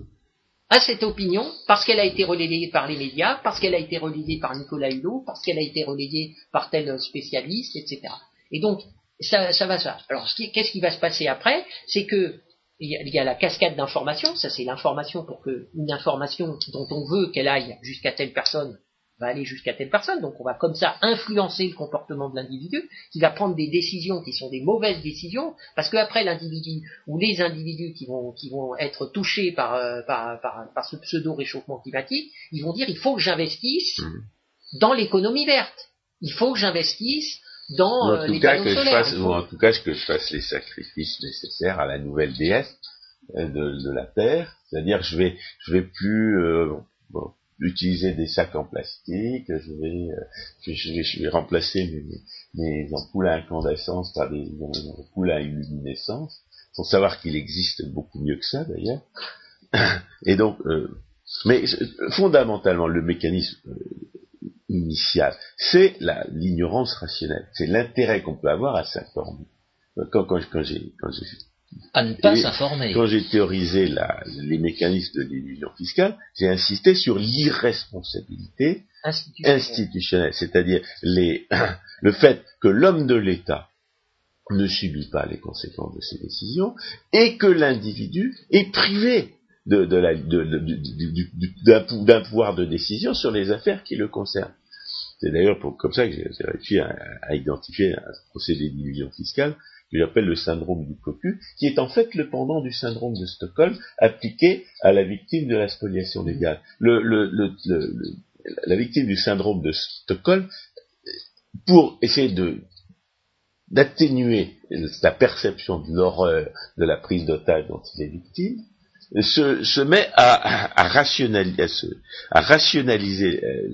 à cette opinion parce qu'elle a été relayée par les médias, parce qu'elle a été relayée par Nicolas Hulot, parce qu'elle a été relayée par tel spécialiste, etc. Et donc, ça, ça va ça. Alors, qu'est-ce qui va se passer après? C'est que il y, a, la cascade d'informations, ça c'est l'information pour que une information dont on veut qu'elle aille jusqu'à telle personne va aller jusqu'à telle personne. Donc on va comme ça influencer le comportement de l'individu, qui va prendre des décisions qui sont des mauvaises décisions, parce qu'après l'individu ou les individus qui vont, qui vont être touchés par, euh, par, par, ce pseudo réchauffement climatique, ils vont dire il faut que j'investisse mmh. dans l'économie verte. Il faut que j'investisse dans euh, les panneaux solaires. ou en tout cas que je fasse les sacrifices nécessaires à la nouvelle déesse euh, de, de la Terre, c'est-à-dire je vais je vais plus bon, utiliser des sacs en plastique, je vais, euh, je, vais, je vais remplacer mes, mes, ampoules à incandescence par des, ampoules à luminescence, sans savoir qu'il existe beaucoup mieux que ça d'ailleurs. Et donc, euh, mais fondamentalement, le mécanisme, euh, initiale, c'est l'ignorance rationnelle, c'est l'intérêt qu'on peut avoir à s'informer. Quand, quand, quand j'ai à ne pas s'informer. Quand j'ai théorisé la, les mécanismes de l'illusion fiscale, j'ai insisté sur l'irresponsabilité institutionnelle, c'est-à-dire le fait que l'homme de l'État ne subit pas les conséquences de ses décisions et que l'individu est privé d'un pouvoir de décision sur les affaires qui le concernent. C'est d'ailleurs comme ça que j'ai réussi à, à, identifier un procédé d'illusion fiscale que j'appelle le syndrome du cocu, qui est en fait le pendant du syndrome de Stockholm appliqué à la victime de la spoliation légale. Le, le, la victime du syndrome de Stockholm, pour essayer de d'atténuer sa perception de l'horreur de la prise d'otage dont il est victime, se, met à, rationaliser, euh,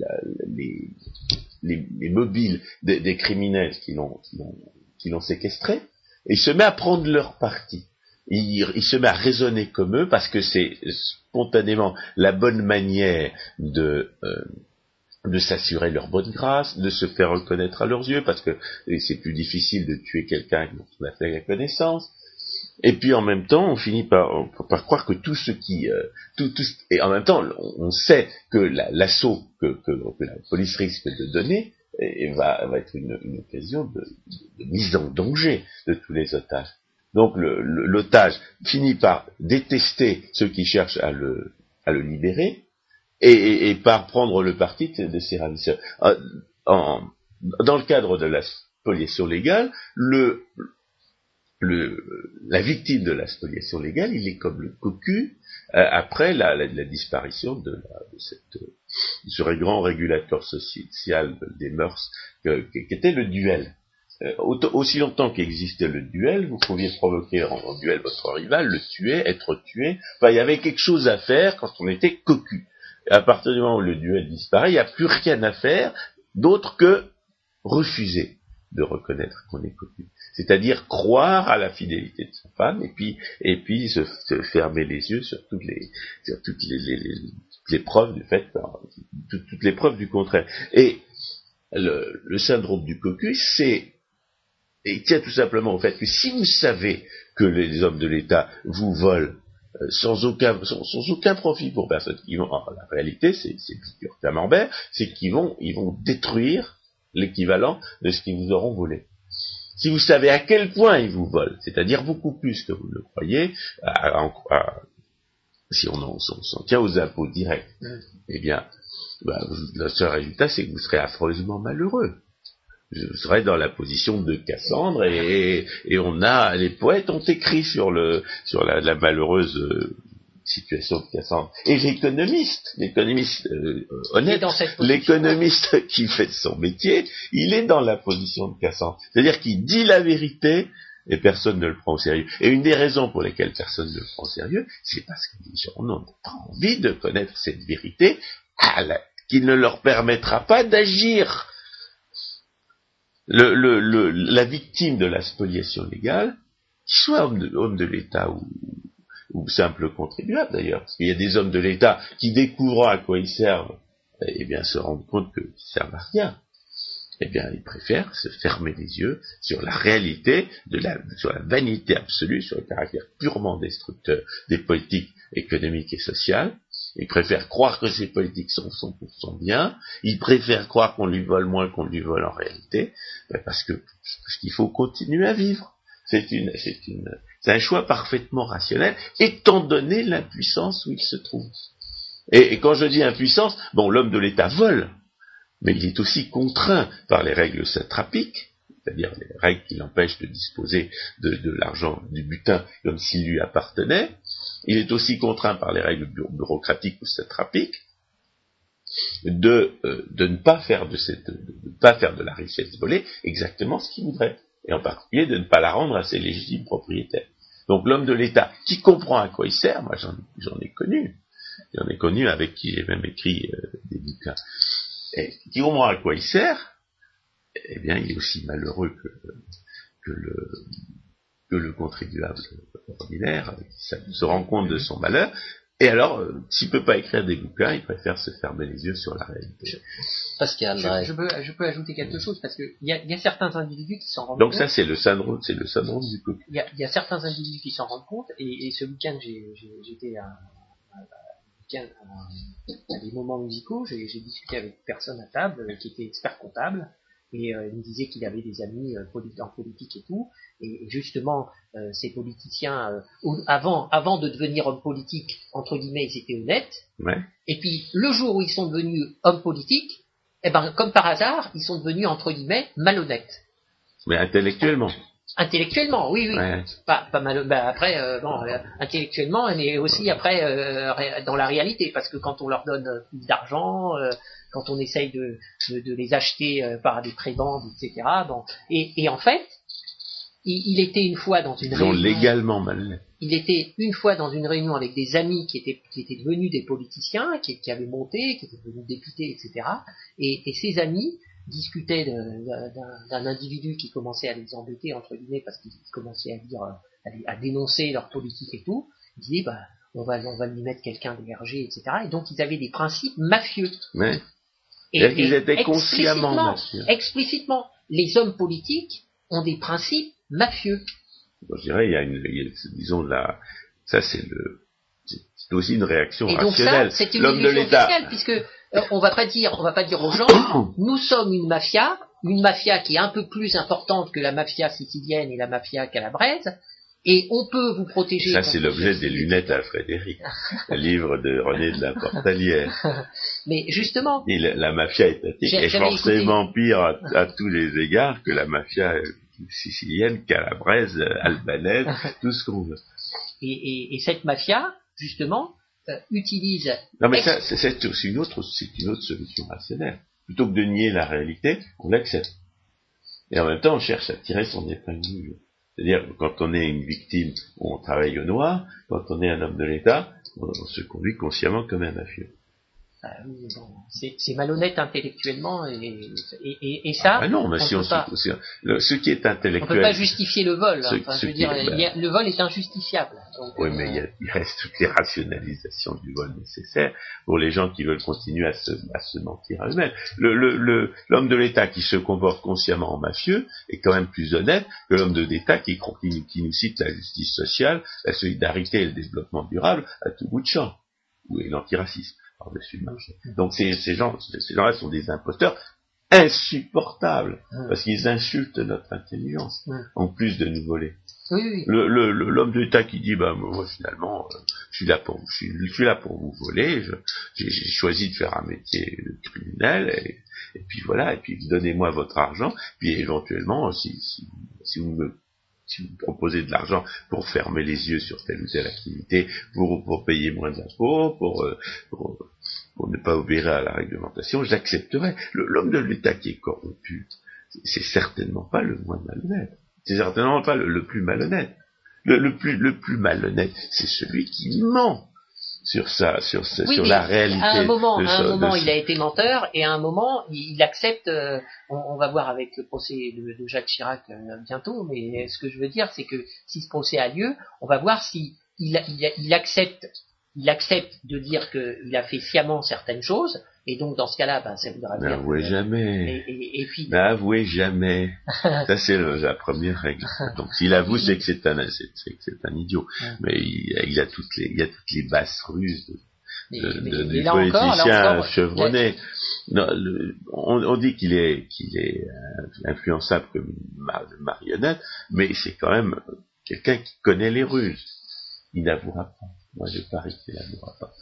les, les, les, mobiles des, criminels qui l'ont séquestré, il se met à prendre leur parti. Il, il, se met à raisonner comme eux parce que c'est spontanément la bonne manière de, euh, de s'assurer leur bonne grâce, de se faire reconnaître à leurs yeux, parce que c'est plus difficile de tuer quelqu'un dont on a fait la connaissance. Et puis en même temps, on finit par, par croire que tout ce qui, euh, tout, tout, et en même temps, on, sait que l'assaut que, que, que, la police risque de donner et, va, va, être une, une occasion de, de, mise en danger de tous les otages. Donc l'otage finit par détester ceux qui cherchent à le, à le libérer, et, et, par prendre le parti de ses ravisseurs. Euh, en, dans le cadre de la spoliation légale, le, la victime de la spoliation légale, il est comme le cocu euh, après la, disparition de, cette, ce grand régulateur social des mœurs qu'était le duel. Euh, aussi longtemps qu'existait le duel, vous pouviez provoquer en, en, duel votre rival, le tuer, être tué. Enfin, il y avait quelque chose à faire quand on était cocu à partir du moment où le duel disparaît, il n'y a plus rien à faire d'autre que refuser de reconnaître qu'on est connu. C'est-à-dire croire à la fidélité de sa femme et puis et puis se, fermer les yeux sur toutes les preuves du fait toutes, toutes, les preuves du contraire. Et le, syndrome du cocu, c'est il tient tout simplement au fait que si vous savez que les hommes de l'État vous volent euh, sans aucun, profit pour personne. Ils vont, la réalité, c'est, c'est camembert, c'est qu'ils vont, ils vont détruire l'équivalent de ce qu'ils vous auront volé. Si vous savez à quel point ils vous volent, c'est-à-dire beaucoup plus que vous ne le croyez, si on s'en tient aux impôts directs, eh bien, bah, le seul résultat, c'est que vous serez affreusement malheureux. Je serais dans la position de Cassandre et, et, on a les poètes ont écrit sur le sur la, la malheureuse euh, situation de Cassandre et l'économiste l'économiste euh, honnête l'économiste qui fait son métier il est dans la position de Cassandre. C'est-à-dire qu'il dit la vérité et personne ne le prend au sérieux. Et une des raisons pour lesquelles personne ne le prend au sérieux, c'est parce que les gens n'ont pas envie de connaître cette vérité qui ne leur permettra pas d'agir. Le, le, le, la victime de la spoliation légale, soit homme de, homme de l'État ou, ou, simple contribuable d'ailleurs, parce qu'il y a des hommes de l'État qui découvrant à quoi ils servent, eh bien se rendent compte qu'ils servent à rien. Eh bien, ils préfèrent se fermer les yeux sur la réalité, sur la vanité absolue, sur le caractère purement destructeur des politiques économiques et sociales, il préfère croire que ses politiques sont 100% bien. Il préfère croire qu'on lui vole moins qu'on lui vole en réalité, parce que parce qu'il faut continuer à vivre. C'est une, c'est un choix parfaitement rationnel, étant donné l'impuissance où il se trouve. Et, quand je dis impuissance, bon, l'homme de l'État vole, mais il est aussi contraint par les règles satrapiques, c'est-à-dire les règles qui l'empêchent de disposer de, de l'argent du butin comme s'il lui appartenait, il est aussi contraint par les règles bureaucratiques ou satrapiques de, euh, de ne pas faire de cette, de, ne pas faire de la richesse volée exactement ce qu'il voudrait, et en particulier de ne pas la rendre à ses légitimes propriétaires. Donc l'homme de l'État qui comprend à quoi il sert, moi j'en ai connu, j'en ai connu avec qui j'ai même écrit euh, des bouquins, et qui comprend à quoi il sert, eh bien il est aussi malheureux que, le que le contribuable ordinaire, se rend compte de son malheur, Et alors, euh, s'il peut pas écrire des bouquins, il préfère se fermer les yeux sur la réalité. Pascal, Je, ouais. je peux, je peux ajouter quelque chose parce qu'il y y a certains individus qui s'en rendent Donc compte. ça, c'est le syndrome, c'est le syndrome du coq. il y, a, il y a certains individus qui s'en rendent compte, et, et ce week-end, j'étais à, à- à- week-end à- à des moments musicaux, j'ai discuté avec une personne à table euh, qui était expert comptable, et euh, il me disait qu'il avait des amis euh, en politique et tout, et, justement, euh, ces politiciens, euh, avant, avant de devenir hommes politiques, entre guillemets, ils étaient honnêtes, Ouais. et puis le jour où ils sont devenus hommes politiques, eh ben, comme par hasard, ils sont devenus, entre guillemets, malhonnêtes. Mais intellectuellement. Intellectuellement, oui, oui. Ouais. Pas, pas mal. Bah après, euh, bon, euh, intellectuellement, mais aussi après euh, dans la réalité, parce que quand on leur donne plus d'argent, quand on essaye de, de, de les acheter par des prébendes, etc. Bon, et, et en fait, il, il était une fois dans une Ils ont réunion. légalement mal. Il était une fois dans une réunion avec des amis qui étaient, qui étaient devenus des politiciens, qui, qui avaient monté, qui étaient devenus députés, etc. Et, et ces amis discutaient d'un individu qui commençait à les embêter, entre guillemets, parce qu'il commençait à dire, à, dénoncer leur politique et tout. Ils disaient, bah, on va, on va lui mettre quelqu'un d'hébergé, etc. Et donc ils avaient des principes mafieux. Ouais. Et, et étaient consciemment mafieux. explicitement, les hommes politiques ont des principes mafieux. Bon, je dirais, il y a une, il y a- disons la, ça c'est le, c'est aussi une réaction Et donc ça, rationnelle. c'est une L'homme de l'État. fiscale, puisque euh, on va pas dire, on va pas dire aux gens, nous sommes une mafia, une mafia qui est un peu plus importante que la mafia sicilienne et la mafia calabraise, et on peut vous protéger. Ça, c'est l'objet des lunettes à Frédéric, le livre de René de la Portalière. Mais justement, Et la, la mafia étatique est forcément pire à, à tous les égards que la mafia euh, sicilienne, calabraise, euh, albanaise, tout ce qu'on veut. et, et- et cette mafia, justement, euh, utilise. Non, mais ça, c'est- une autre, c'est une autre solution rationnelle. Plutôt que de nier la réalité, on l'accepte. Et en même temps, on cherche à tirer son épingle du jeu. C'est-à-dire, quand on est une victime, on travaille au noir. Quand on est un homme de l'État, on, on se conduit consciemment comme un mafieux. Euh, bon, c'est malhonnête intellectuellement, et, et, et- et ça, ah non, mais on si on, pas. se- si on- le- ce qui est on peut intellectuel, pas justifier le vol. Ce- Enfin, ce je veux qui dire, est- a- le vol est injustifiable. Donc, Oui, euh, mais il, y a- il reste toutes les rationalisations du vol nécessaires pour les gens qui veulent continuer à se, à se mentir à eux-mêmes. Le- le- le- L'homme de l'État qui se comporte consciemment en mafieux est quand même plus honnête que l'homme de l'État qui, qui, qui nous cite la justice sociale, la solidarité et le développement durable à tout bout de champ, ou l'antiracisme par-dessus le marché. Donc ces, ces gens, ces gens-là sont des imposteurs insupportables Mm. parce qu'ils insultent notre intelligence Mm. en plus de nous voler. oui, oui. Le- le- le- L'homme d'État qui dit bah moi finalement euh, je suis là pour je suis, je suis là pour vous voler, j'ai j'ai choisi de faire un métier de criminel et, et puis voilà et puis donnez-moi votre argent puis éventuellement si, si, si vous me si vous proposez de l'argent pour fermer les yeux sur telle ou telle activité, pour, payer moins d'impôts, pour, euh, pour, ne pas obéir à la réglementation, j'accepterai. L'homme de l'État qui est corrompu, c'est- certainement pas le moins malhonnête. C'est certainement pas le, plus malhonnête. Le plus, le plus malhonnête, c'est celui qui ment sur ça, sur, ce- Oui, sur la réalité. À un moment, de à un de moment il a été menteur, et à un moment, il, il accepte. euh, on, on va voir avec le procès de, de Jacques Chirac euh, bientôt, mais ce que je veux dire, c'est que si ce procès a lieu, on va voir si il accepte, il accepte de dire qu'il a fait sciemment certaines choses, et donc dans ce cas-là, ben, ça voudra dire. N'avouez que- jamais. Et, et- et puis, N'avouez jamais. Ça, c'est la première règle. Donc, s'il avoue, c'est que c'est un, c'est, c'est un idiot. Ouais. Mais il, il a toutes les, il a toutes les basses ruses de, de, mais- de- mais du politicien chevronné. Non, le- on, on dit qu'il est, qu'il est influençable comme une mar- marionnette, mais c'est quand même quelqu'un qui connaît les ruses. Il n'avouera pas. Moi, je parie qu'il n'avouera pas.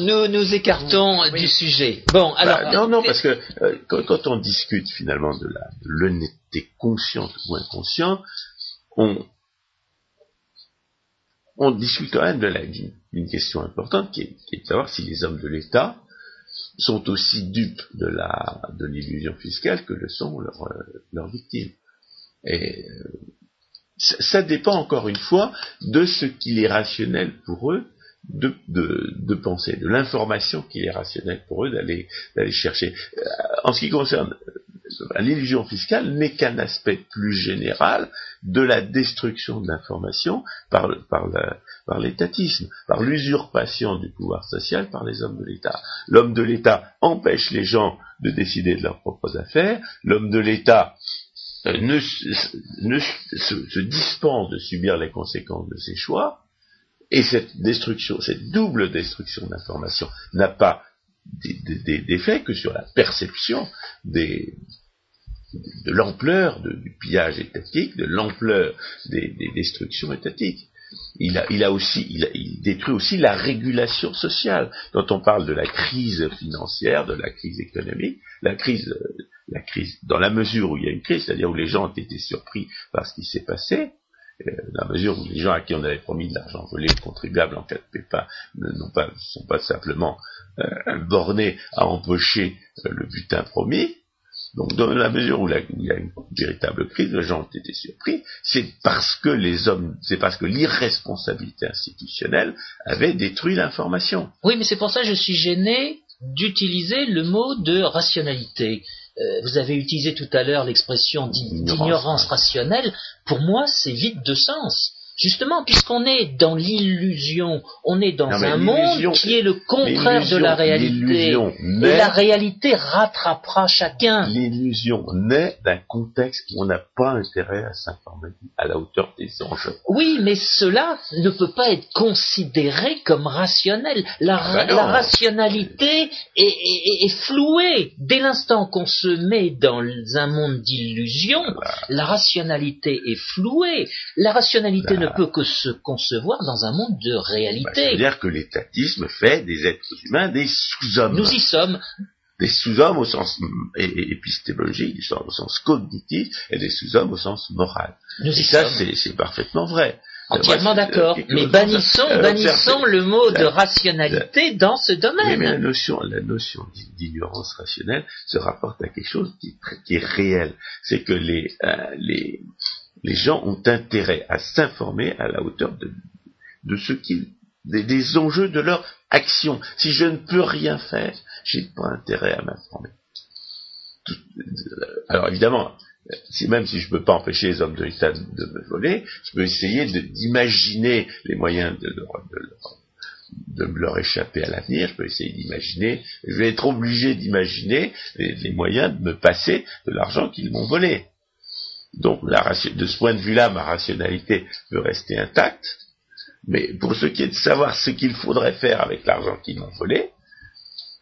Nous nous écartons Oui. du sujet. Bon, alors. Bah, non, non, parce que euh, quand, quand on discute finalement de l'honnêteté consciente ou inconsciente, on, on discute quand même de la- d'une question importante qui est, qui est de savoir si les hommes de l'État sont aussi dupes de la de l'illusion fiscale que le sont leurs euh, leurs victimes. Et euh, ça, ça dépend encore une fois de ce qu'il est rationnel pour eux de, de, de penser, de l'information qu'il est rationnel pour eux d'aller chercher. Euh, en ce qui concerne l'illusion fiscale n'est qu'un aspect plus général de la destruction de l'information par, l'étatisme, par l'usurpation du pouvoir social par les hommes de l'État. L'homme de l'État empêche les gens de décider de leurs propres affaires, l'homme de l'État euh, ne, se, dispense de subir les conséquences de ses choix, et cette destruction, cette double destruction d'information n'a pas d'effet que sur la perception de l'ampleur du pillage étatique, de l'ampleur des, destructions étatiques. Il, a, aussi, il, détruit aussi la régulation sociale. Quand on parle de la crise financière, de la crise économique, la crise, la crise, dans la mesure où il y a une crise, c'est-à-dire où les gens ont été surpris par ce qui s'est passé, la mesure où les gens à qui on avait promis de l'argent volé, les contribuables en cas de pépin, ne sont pas simplement euh, bornés à empocher euh, le butin promis, donc, dans la mesure où, il y a une véritable crise, les gens ont été surpris, c'est parce que les hommes, c'est parce que l'irresponsabilité institutionnelle avait détruit l'information. Oui, mais c'est pour ça que je suis gêné d'utiliser le mot de rationalité. Euh, vous avez utilisé tout à l'heure l'expression d'ignorance rationnelle. Pour moi, c'est vide de sens. Justement, puisqu'on est dans l'illusion, on est dans un monde qui est le contraire de la réalité. Et la réalité rattrapera chacun. L'illusion naît d'un contexte où on n'a pas intérêt à s'informer à la hauteur des enjeux. Oui, mais cela ne peut pas être considéré comme rationnel. La, ah ben rationalité est, flouée. Dès l'instant qu'on se met dans un monde d'illusion, la rationalité est flouée. La rationalité ne peut que se concevoir dans un monde de réalité. Bah, c'est-à-dire que l'étatisme fait des êtres humains des sous-hommes. Nous y sommes. Des sous-hommes au sens épistémologique, au sens cognitif, et des sous-hommes au sens moral. Nous et ça, c'est parfaitement vrai. Entièrement d'accord. Mais bannissons, bannissons le mot de rationalité dans ce domaine. mais la notion, la notion d'ignorance rationnelle se rapporte à quelque chose qui, est réel. C'est que les, euh, les, les gens ont intérêt à s'informer à la hauteur de, ce qu'ils, des, enjeux de leur action. Si je ne peux rien faire, j'ai pas intérêt à m'informer. Alors évidemment, même si je ne peux pas empêcher les hommes de l'État de, me voler, je peux essayer d'imaginer les moyens de, de, leur échapper à l'avenir, je peux essayer d'imaginer, je vais être obligé d'imaginer les, moyens de me passer de l'argent qu'ils m'ont volé. Donc, de ce point de vue-là, ma rationalité peut rester intacte. Mais pour ce qui est de savoir ce qu'il faudrait faire avec l'argent qu'ils m'ont volé,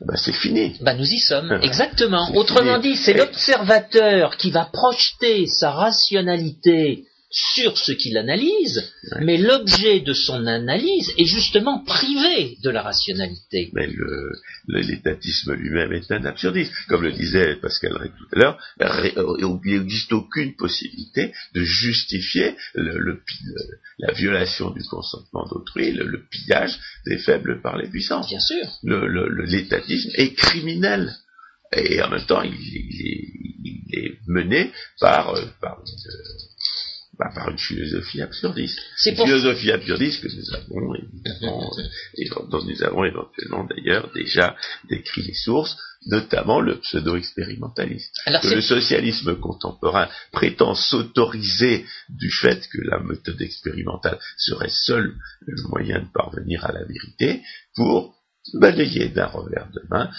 ben c'est fini. Ben nous y sommes, exactement. Autrement dit, c'est l'observateur qui va projeter sa rationalité sur ce qu'il analyse, mais l'objet de son analyse est justement privé de la rationalité. Mais l'étatisme lui-même est un absurdisme. Comme le disait Pascal Rey tout à l'heure, euh, il n'existe aucune possibilité de justifier le, la violation du consentement d'autrui, le, pillage des faibles par les puissants. Bien sûr. L'étatisme est criminel. Et en même temps, il, est, mené par, euh, par bah, par une philosophie absurdiste. Une philosophie absurdiste que nous avons évidemment, et dont nous avons éventuellement d'ailleurs déjà décrit les sources, notamment le pseudo-expérimentalisme. Que le socialisme contemporain prétend s'autoriser du fait que la méthode expérimentale serait seul le moyen de parvenir à la vérité pour balayer d'un revers de main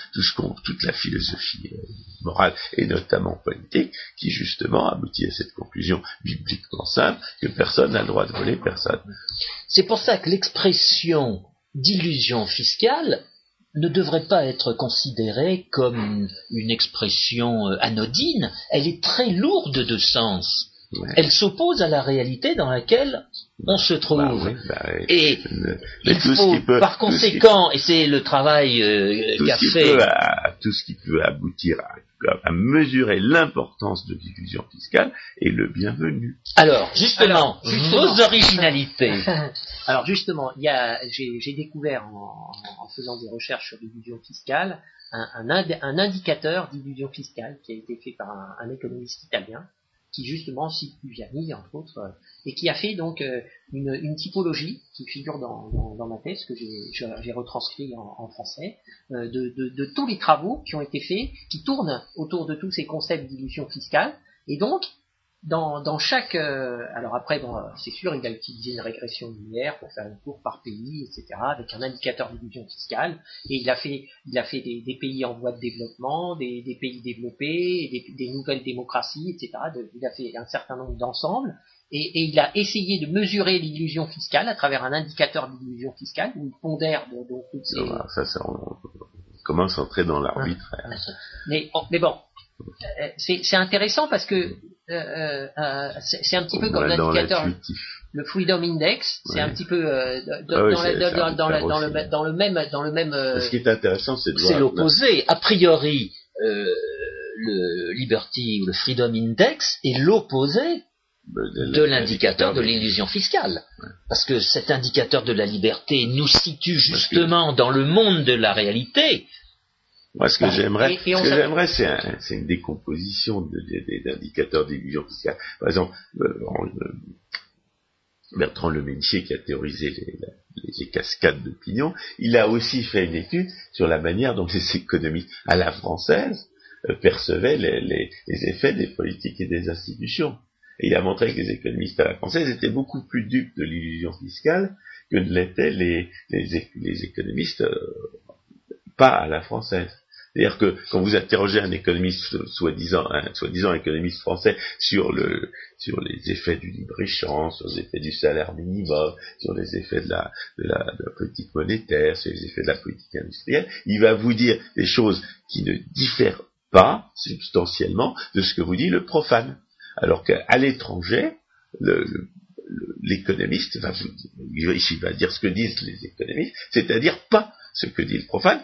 toute la philosophie euh, morale et notamment politique qui justement aboutit à cette conclusion bibliquement simple que personne n'a le droit de voler personne. C'est pour ça que l'expression d'illusion fiscale ne devrait pas être considérée comme une expression euh, anodine, elle est très lourde de sens. Elle s'oppose à la réalité dans laquelle on se trouve. Bah bah et il faut, par conséquent, et c'est le travail euh, qu'a fait... tout ce qui peut aboutir à, mesurer l'importance de diffusion fiscale est le bienvenu. Alors, justement, vos originalités. Alors justement, j'ai découvert en, faisant des recherches sur l'illusion fiscale un, un, indicateur d'illusion fiscale qui a été fait par un économiste italien qui justement cite Puviani, entre autres, euh, et qui a fait donc euh, une, typologie qui figure dans, ma thèse, que j'ai retranscrit en, français, euh, de, de, de, tous les travaux qui ont été faits, qui tournent autour de tous ces concepts d'illusion fiscale, et donc dans, dans chaque, euh, alors après, bon, c'est sûr, il a utilisé une régression linéaire pour faire une courbe par pays, etc., avec un indicateur d'illusion fiscale, et il a fait, il a fait des, des pays en voie de développement, des, des pays développés, des, des, nouvelles démocraties, etc. De, il a fait un certain nombre d'ensembles, et, et, il a essayé de mesurer l'illusion fiscale à travers un indicateur d'illusion fiscale où il pondère donc toutes ces. ça, ça, on commence à entrer dans l'arbitraire. Mais, mais bon, euh, c'est intéressant parce que euh, euh, c'est un petit peu comme l'indicateur, le Freedom Index, c'est un petit peu dans, le, même dans le même. Ce qui est intéressant, c'est de C'est l'opposé. A priori, le Liberty ou le Freedom Index est l'opposé de l'indicateur de l'illusion fiscale. Parce que cet indicateur de la liberté nous situe justement dans le monde de la réalité, moi, ce que j'aimerais, ce que j'aimerais, c'est un, une décomposition d'indicateurs d'illusion fiscale. Par exemple, euh, euh, Bertrand Le Ménichier, qui a théorisé les, les, cascades d'opinion, il a aussi fait une étude sur la manière dont les économistes à la française euh, percevaient les, les, effets des politiques et des institutions. Et il a montré que les économistes à la française étaient beaucoup plus dupes de l'illusion fiscale que ne l'étaient les, les, économistes pas à la française. C'est-à-dire que quand vous interrogez un économiste, soi-disant, un soi-disant économiste français sur le, sur les effets du libre-échange, sur les effets du salaire minimum, sur les effets de la, de la, politique monétaire, sur les effets de la politique industrielle, il va vous dire des choses qui ne diffèrent pas substantiellement de ce que vous dit le profane. Alors qu'à l'étranger, l'économiste va vous, va dire ce que disent les économistes, c'est-à-dire pas ce que dit le profane,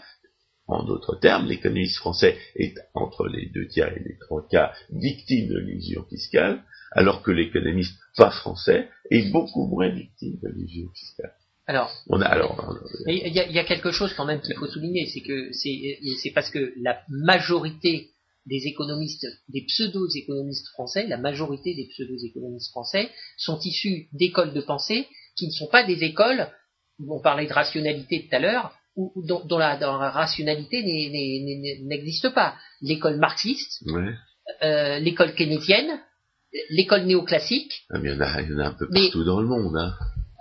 en d'autres termes, l'économiste français est entre les deux tiers et les trois quarts victime de l'illusion fiscale, alors que l'économiste pas français est beaucoup moins victime de l'illusion fiscale. Alors, on a alors. Il y, a quelque chose quand même qu'il faut souligner, c'est que c'est parce que la majorité des économistes, des pseudo-économistes français, la majorité des pseudo-économistes français sont issus d'écoles de pensée qui ne sont pas des écoles, on parlait de rationalité tout à l'heure, dont, la, rationalité n'existe pas. L'école marxiste, euh, l'école keynésienne, l'école néoclassique. Ah, il, y en a, il y en a un peu partout dans le monde. Hein.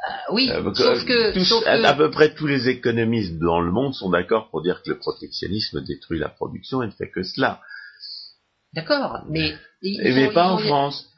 Euh, oui, euh, sauf, que, À peu près tous les économistes dans le monde sont d'accord pour dire que le protectionnisme détruit la production et ne fait que cela. D'accord, mais... mais pas en France.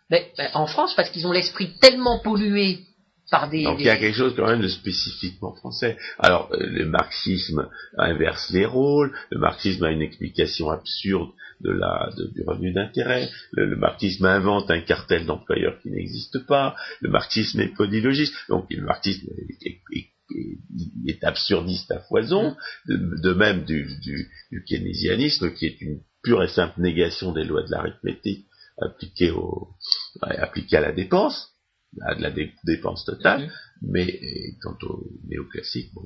en France, parce qu'ils ont l'esprit tellement pollué donc il y a quelque chose quand même de spécifiquement français. Alors euh, le marxisme inverse les rôles, le marxisme a une explication absurde de la, du revenu d'intérêt, le, marxisme invente un cartel d'employeurs qui n'existe pas, le marxisme est podilogiste, donc le marxisme est, absurdiste à foison, de, même du, du, keynésianisme qui est une pure et simple négation des lois de l'arithmétique appliquées, au, appliquées à la dépense de la dépense totale, mhm. mais quant au néoclassique, bon,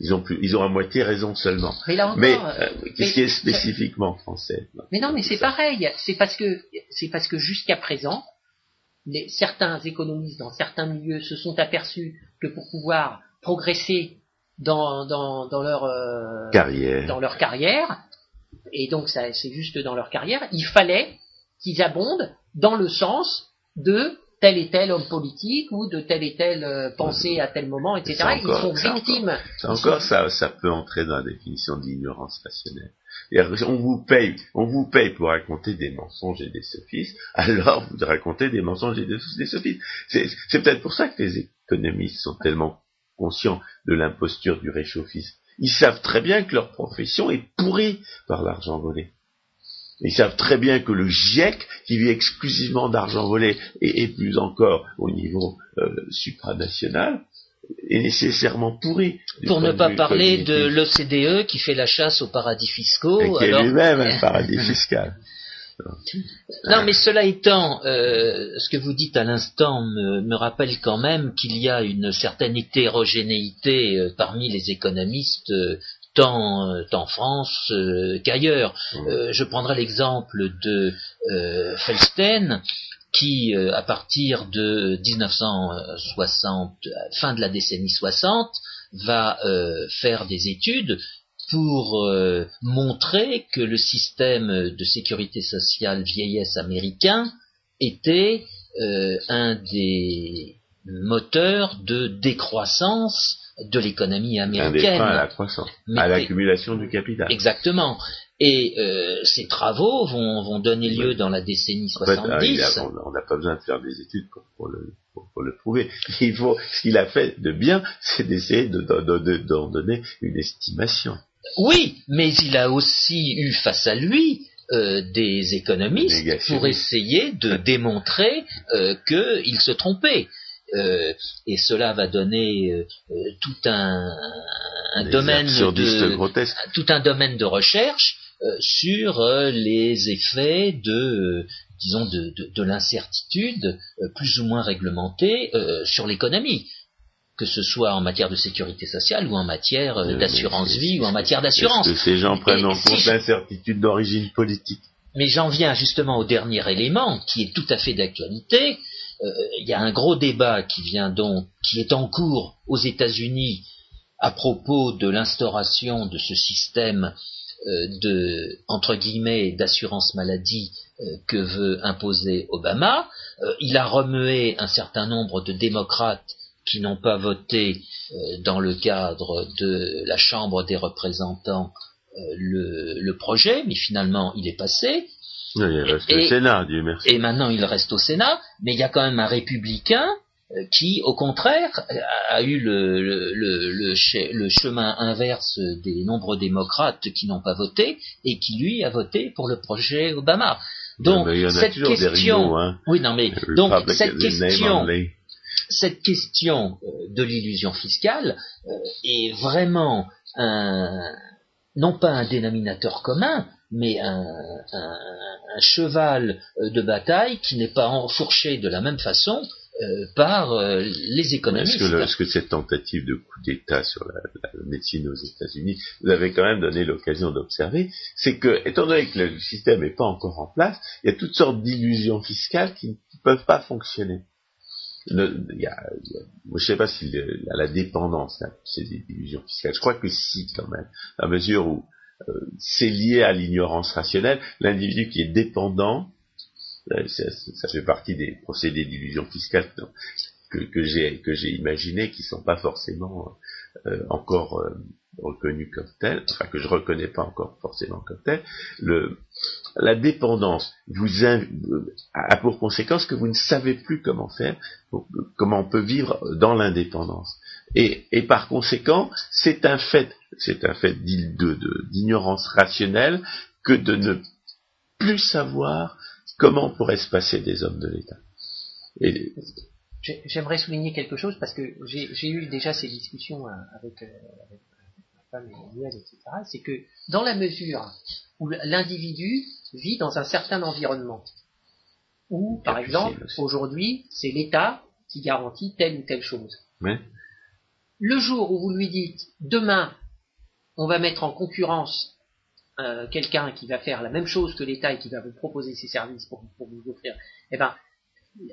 ils ont plus, ils ont à moitié raison seulement. Mais, euh, euh, qu'est-ce qui est spécifiquement français Mais non, mais c'est pareil. C'est parce que c'est parce que jusqu'à présent, les, certains économistes dans certains milieux se sont aperçus que pour pouvoir progresser dans, dans, dans leur euh, carrière, dans leur carrière, et donc ça c'est juste dans leur carrière, il fallait qu'ils abondent dans le sens de tel et tel homme politique ou de telle et telle euh, pensée à tel moment, etc. Ils sont victimes. encore, ça, ça peut entrer dans la définition d'ignorance rationnelle. On vous paye, on vous paye pour raconter des mensonges et des sophismes, alors vous racontez des mensonges et des, sophismes. C'est peut-être pour ça que les économistes sont tellement conscients de l'imposture du réchauffisme. Ils savent très bien que leur profession est pourrie par l'argent volé. Ils savent très bien que le GIEC, qui vit exclusivement d'argent volé, et, plus encore au niveau euh, supranational, est nécessairement pourri. Pour ne pas parler de l'OCDE qui fait la chasse aux paradis fiscaux. Et qui est lui-même un paradis fiscal. Non, mais cela étant, euh, ce que vous dites à l'instant me, rappelle quand même qu'il y a une certaine hétérogénéité euh, parmi les économistes tant, euh, en France euh, qu'ailleurs. Euh, je prendrai l'exemple de Felstein, qui, à partir de 1960, fin de la décennie 60, va euh, faire des études pour euh, montrer que le système de sécurité sociale vieillesse américain était un des moteurs de décroissance de l'économie américaine. à la croissance, à l'accumulation du capital. Exactement. Et euh, ces travaux vont, vont donner lieu dans la décennie 70. En on n'a pas besoin de faire des études pour, le, pour, le, prouver. Il faut, ce qu'il a fait de bien, c'est d'essayer d'en de, de, donner une estimation. Oui, mais il a aussi eu face à lui euh, des économistes pour essayer de démontrer euh, qu'il se trompait. Euh, et cela va donner euh, tout un, un domaine de, tout un domaine de recherche euh, sur euh, les effets de, euh, disons, de, de, l'incertitude plus ou moins réglementée sur l'économie que ce soit en matière de sécurité sociale ou en matière d'assurance vie ou en matière d'assurance. Que ces gens prennent en compte l'incertitude d'origine politique? Mais j'en viens justement au dernier élément qui est tout à fait d'actualité. Il y a un gros débat qui vient donc, qui est en cours aux États-Unis à propos de l'instauration de ce système euh, de entre guillemets d'assurance maladie euh, que veut imposer Obama. Euh, il a remué un certain nombre de démocrates qui n'ont pas voté dans le cadre de la Chambre des représentants le, projet, mais finalement il est passé. Il reste au Sénat, Dieu merci. Et maintenant il reste au Sénat, mais il y a quand même un républicain qui, au contraire, a eu le, le, le, chemin inverse des nombreux démocrates qui n'ont pas voté et qui, lui, a voté pour le projet Obama. Donc, cette question, hein. oui, non, mais donc cette question, cette question euh, de l'illusion fiscale euh, est vraiment un, non pas un dénominateur commun, mais un, cheval de bataille qui n'est pas enfourché de la même façon euh, par euh, les économistes. Est-ce que, cette tentative de coup d'État sur la, médecine aux États-Unis, vous avez quand même donné l'occasion d'observer, c'est que, étant donné que le système n'est pas encore en place, il y a toutes sortes d'illusions fiscales qui ne peuvent pas fonctionner. je ne sais pas si la, dépendance, c'est des illusions fiscales. Je crois que si, quand même, à mesure où euh, c'est lié à l'ignorance rationnelle, l'individu qui est dépendant euh, ça, fait partie des procédés d'illusion fiscale que, que j'ai imaginés qui sont pas forcément euh, encore euh, reconnus comme tels, enfin que je reconnais pas encore forcément comme tels. La dépendance a pour conséquence que vous ne savez plus comment faire, comment on peut vivre dans l'indépendance. Et, et, par conséquent, c'est un fait, c'est un fait d'ignorance rationnelle que de ne plus savoir Comment pourrait se passer des hommes de l'État J'aimerais souligner quelque chose parce que j'ai eu déjà ces discussions euh, avec, euh, avec ma femme et etc. C'est que dans la mesure où l'individu vit dans un certain environnement, où par exemple aujourd'hui c'est l'État qui garantit telle ou telle chose. Le jour où vous lui dites demain on va mettre en concurrence euh, quelqu'un qui va faire la même chose que l'État et qui va vous proposer ses services pour, vous offrir, eh ben,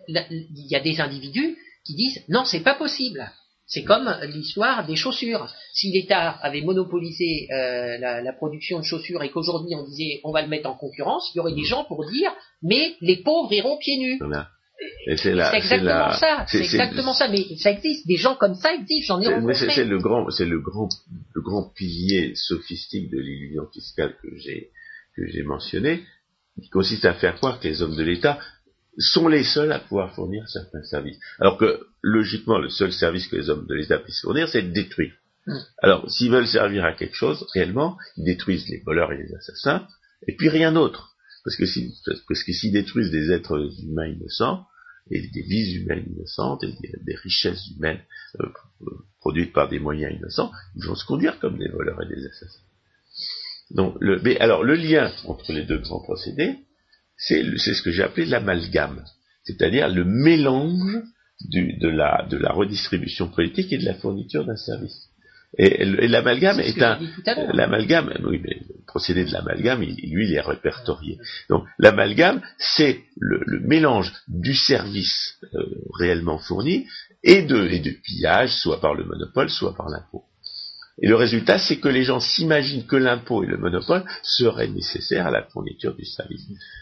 il y a des individus qui disent non, c'est pas possible. C'est comme l'histoire des chaussures. Si l'État avait monopolisé euh, la, production de chaussures et qu'aujourd'hui on disait on va le mettre en concurrence, il y aurait des gens pour dire mais les pauvres iront pieds nus. C'est exactement ça. C'est exactement ça. Mais ça existe. Des gens comme ça existent. J'en ai rencontré. C'est le grand, c'est le grand, le grand pilier sophistique de l'illusion fiscale que j'ai que j'ai mentionné, qui consiste à faire croire que les hommes de l'État sont les seuls à pouvoir fournir certains services. Alors que logiquement, le seul service que les hommes de l'État puissent fournir, c'est de détruire. Hmm. Alors, s'ils veulent servir à quelque chose, réellement, ils détruisent les voleurs et les assassins, et puis rien d'autre. Parce que s'ils détruisent des êtres humains innocents, et des vies humaines innocentes, et des, richesses humaines euh, produites par des moyens innocents, ils vont se conduire comme des voleurs et des assassins. Mais alors, le lien entre les deux grands procédés, c'est ce que j'ai appelé l'amalgame, c'est-à-dire le mélange de la redistribution politique et de la fourniture d'un service. Et, l'amalgame est, un l'amalgame, oui, mais le procédé de l'amalgame, lui, il est répertorié. Donc l'amalgame, c'est le, mélange du service euh, réellement fourni et de, et de pillage, soit par le monopole, soit par l'impôt. Et le résultat, c'est que les gens s'imaginent que l'impôt et le monopole seraient nécessaires à la fourniture du service.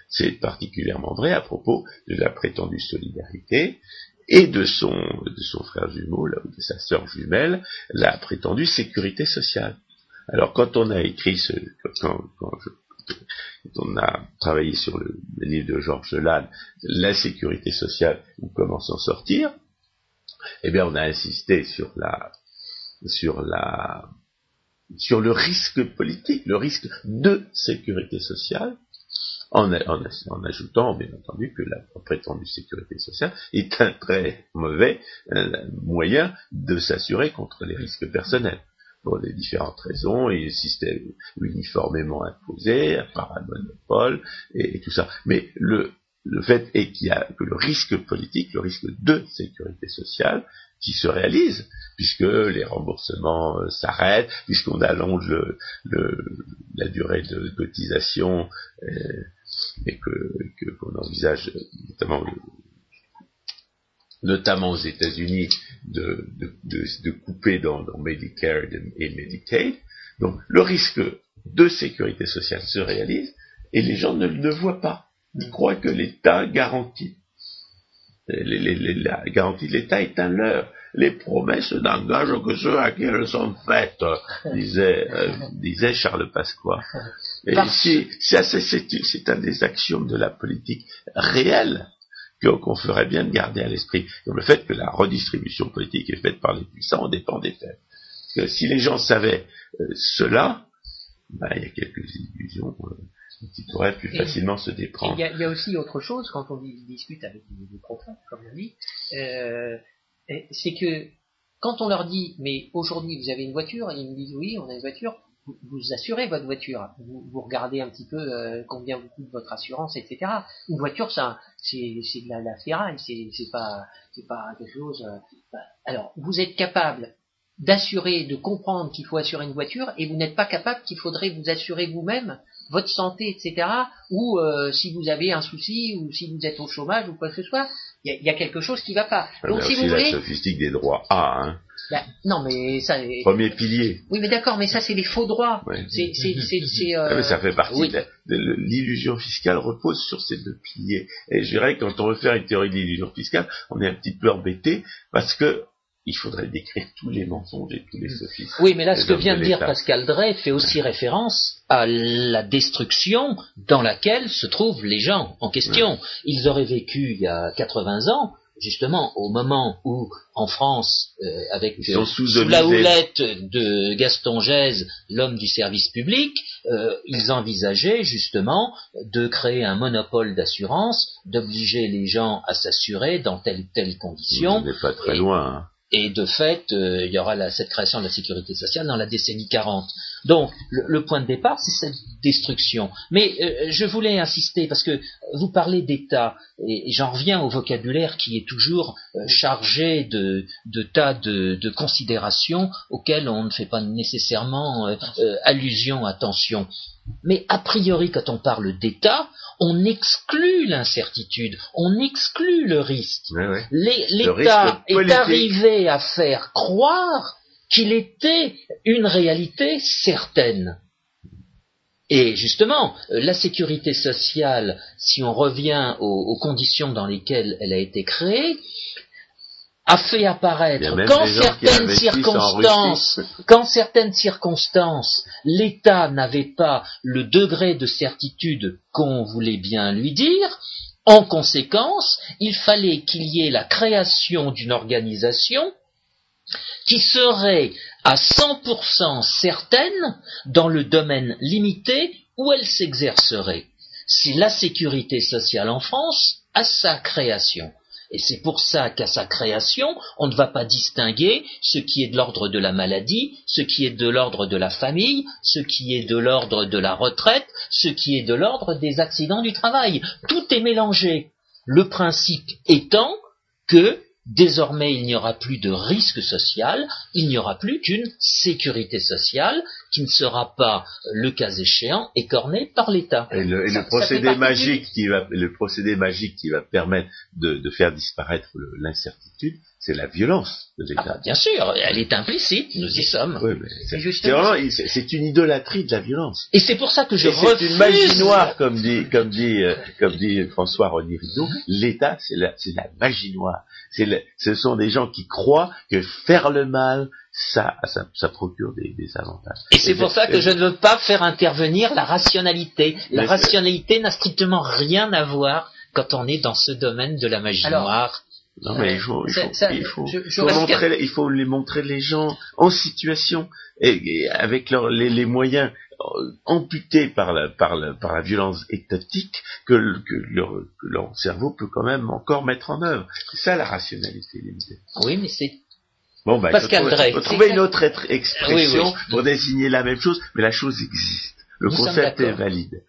C'est particulièrement vrai à propos de la prétendue solidarité et de son, de son frère jumeau, là, ou de sa sœur jumelle, la prétendue sécurité sociale. Alors quand on a écrit ce, quand, on a travaillé sur le, livre de Georges Lannes, la sécurité sociale ou comment s'en sortir, eh bien on a insisté sur la, sur la, sur le risque politique, le risque de sécurité sociale, en, ajoutant bien entendu que la prétendue sécurité sociale est un très mauvais euh, moyen de s'assurer contre les risques personnels pour des différentes raisons, et un système uniformément imposé par un monopole et, tout ça. Mais le, le fait est qu'il y a que le risque politique, le risque de sécurité sociale, qui se réalise, puisque les remboursements euh, s'arrêtent, puisqu'on allonge le, la durée de cotisation euh, et que qu'on envisage notamment notamment aux États-Unis de, couper dans, Medicare et Medicaid. Donc le risque de sécurité sociale se réalise et les gens ne le voient pas. Ils croient que l'État garantit. la garantie de l'État est un leurre les promesses n'engagent que ceux à qui elles sont faites, disait, euh, disait Charles Pasqua. Et si, c'est un des axiomes de la politique réelle qu'on ferait bien de garder à l'esprit. le fait que la redistribution politique est faite par les puissants, on dépend des faits. que si les gens savaient euh, cela, ben, il y a quelques illusions euh, qui pourraient plus facilement se déprendre. Il y, a aussi autre chose quand on discute avec des, prophètes, comme on dit, c'est que quand on leur dit, mais aujourd'hui vous avez une voiture, ils me disent oui, on a une voiture, vous, assurez votre voiture, vous, regardez un petit peu euh, combien vous coûte votre assurance, etc. Une voiture, ça, c'est, de la, la ferraille, c'est, pas, c'est pas quelque chose. Euh, bah, alors, vous êtes capable d'assurer, de comprendre qu'il faut assurer une voiture, et vous n'êtes pas capable qu'il faudrait vous assurer vous-même votre santé, etc. Ou euh, si vous avez un souci, ou si vous êtes au chômage, ou quoi que ce soit, il y, a quelque chose qui ne va pas. Donc, si vous voulez, la sophistique des droits A, hein. Ben, non, mais ça. Premier pilier. Oui, mais d'accord, mais ça, c'est les faux droits. C'est, euh... ça fait partie de, l'illusion fiscale repose sur ces deux piliers. Et je dirais, quand on veut faire une théorie de l'illusion fiscale, on est un petit peu embêté parce que il faudrait décrire tous les mensonges et tous les sophismes. Oui, mais là, ce que vient de dire Pascal Drey fait aussi référence à la destruction dans laquelle se trouvent les gens en question. Ils auraient vécu il y a 80 ans, justement au moment où, en France, euh, avec euh, sous, la houlette de Gaston Gèze, l'homme du service public, euh, ils envisageaient justement de créer un monopole d'assurance, d'obliger les gens à s'assurer dans telle ou telle condition. On n'est pas très loin. Hein. Et de fait, euh, il y aura cette création de la sécurité sociale dans la décennie 40. Donc, le, point de départ, c'est cette destruction. Mais euh, je voulais insister, parce que vous parlez d'État, et, j'en reviens au vocabulaire qui est toujours euh, chargé de, tas de, de, considérations auxquelles on ne fait pas nécessairement allusion, attention. Mais a priori, quand on parle d'État, on exclut l'incertitude, on exclut le risque. L'État est arrivé à faire croire qu'il était une réalité certaine. Et justement, la sécurité sociale, si on revient aux conditions dans lesquelles elle a été créée, a fait apparaître quand certaines circonstances, quand certaines circonstances, l'État n'avait pas le degré de certitude qu'on voulait bien lui dire, en conséquence, il fallait qu'il y ait la création d'une organisation qui serait à 100% certaine dans le domaine limité où elle s'exercerait. C'est la sécurité sociale en France à sa création. Et c'est pour ça qu'à sa création, on ne va pas distinguer ce qui est de l'ordre de la maladie, ce qui est de l'ordre de la famille, ce qui est de l'ordre de la retraite, ce qui est de l'ordre des accidents du travail. Tout est mélangé. Le principe étant que désormais il n'y aura plus de risque social, il n'y aura plus qu'une sécurité sociale qui ne sera pas, le cas échéant, écornée par l'État. Et le, et Ça- le ça procédé magique qui va, le procédé magique qui va permettre de, de faire disparaître l'incertitude, c'est la violence de Ah l'État. bah, bien sûr, elle est implicite, nous y sommes. Oui, mais c'est c'est vraiment, c'est c'est une idolâtrie de la violence. Et c'est pour ça que je Et c'est refuse... une magie noire, comme dit, comme dit, euh, comme dit François René Rideau. L'État, c'est la, c'est la magie noire. C'est le- ce sont des gens qui croient que faire le mal, ça, ça, ça procure des, des avantages. Et c'est pour ça que je ne veux pas faire intervenir la rationalité. La c'est- rationalité n'a strictement rien à voir quand on est dans ce domaine de la magie Alors, noire. Non, mais il faut, il Ça- faut, ça- il faut, je- je faut reste- montrer, il faut les montrer les gens en situation et, et avec leur, les, les moyens euh, amputés par la, par la, par la violence étatique que, que, leur, que leur cerveau peut quand même encore mettre en œuvre. C'est ça la rationalité limitée. Oui, mais c'est Bon, bah, Pascal il faut trouver, Drey. faut trouver une autre expression Oui, oui. pour désigner la même chose, mais la chose existe. Le Nous concept est valide.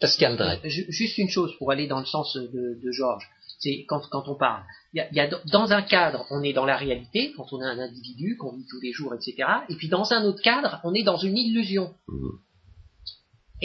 Pascal Drey. Ju- Juste une chose pour aller dans le sens de, de Georges, c'est quand, on parle. Dans un cadre, on est dans la réalité, quand on est un individu, qu'on vit tous les jours, etc. Et puis dans un autre cadre, on est dans une illusion.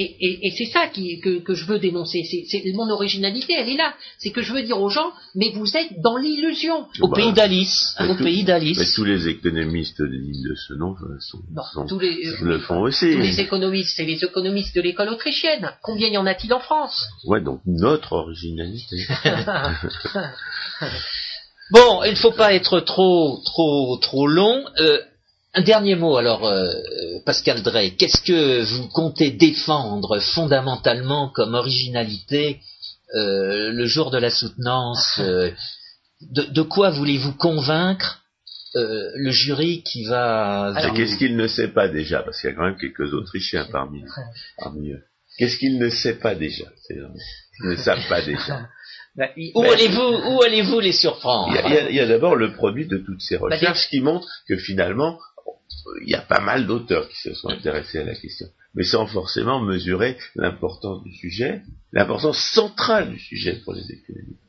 Et, et- et c'est ça qui, que, que je veux dénoncer. C'est, mon originalité, elle est là. C'est que je veux dire aux gens, mais vous êtes dans l'illusion. Au Bah, pays d'Alice. mais Au tout- pays Mais d'Alice. tous les économistes de ce nom euh, sont, Non, sont- tous les, euh, le font aussi. tous les économistes, c'est les économistes de l'école autrichienne. Combien y en a-t-il en France? Ouais, donc notre originalité. Bon, il ne faut pas être trop, trop, trop long. Euh, un dernier mot alors, euh, Pascal Drey. Qu'est-ce que vous comptez défendre fondamentalement comme originalité euh, le jour de la soutenance euh, de, de quoi voulez-vous convaincre euh, le jury qui va Et qu'est-ce qu'il ne sait pas déjà Parce qu'il y a quand même quelques Autrichiens parmi, parmi eux. Qu'est-ce qu'il ne sait pas déjà Ils ne savent pas déjà? Bah, il- Où allez-vous où allez-vous les surprendre? Il y a, il y a- il y a d'abord le produit de toutes ces Bah, recherches qui montrent que finalement, il y a pas mal d'auteurs qui se sont intéressés à la question, mais sans forcément mesurer l'importance du sujet, l'importance centrale du sujet pour les économistes.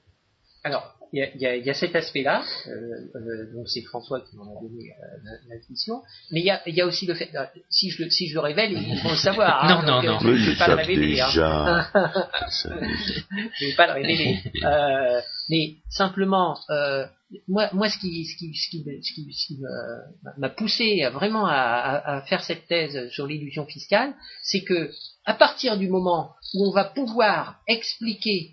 Alors, il y a, il y a- il y a cet aspect-là, euh, euh, donc c'est François qui m'en a donné euh, l'intuition, mais il y, a, il y a aussi le fait, euh, si je, le- si je le révèle, ils vont le savoir. Non, hein, non, donc, non. euh, Je ne vais pas le révéler. hein. déjà. Je vais pas le révéler. Euh, mais simplement, euh, moi, moi, ce qui, ce qui, ce qui, ce qui- ce qui me- m'a poussé à vraiment à, à- à faire cette thèse sur l'illusion fiscale, c'est que à partir du moment où on va pouvoir expliquer,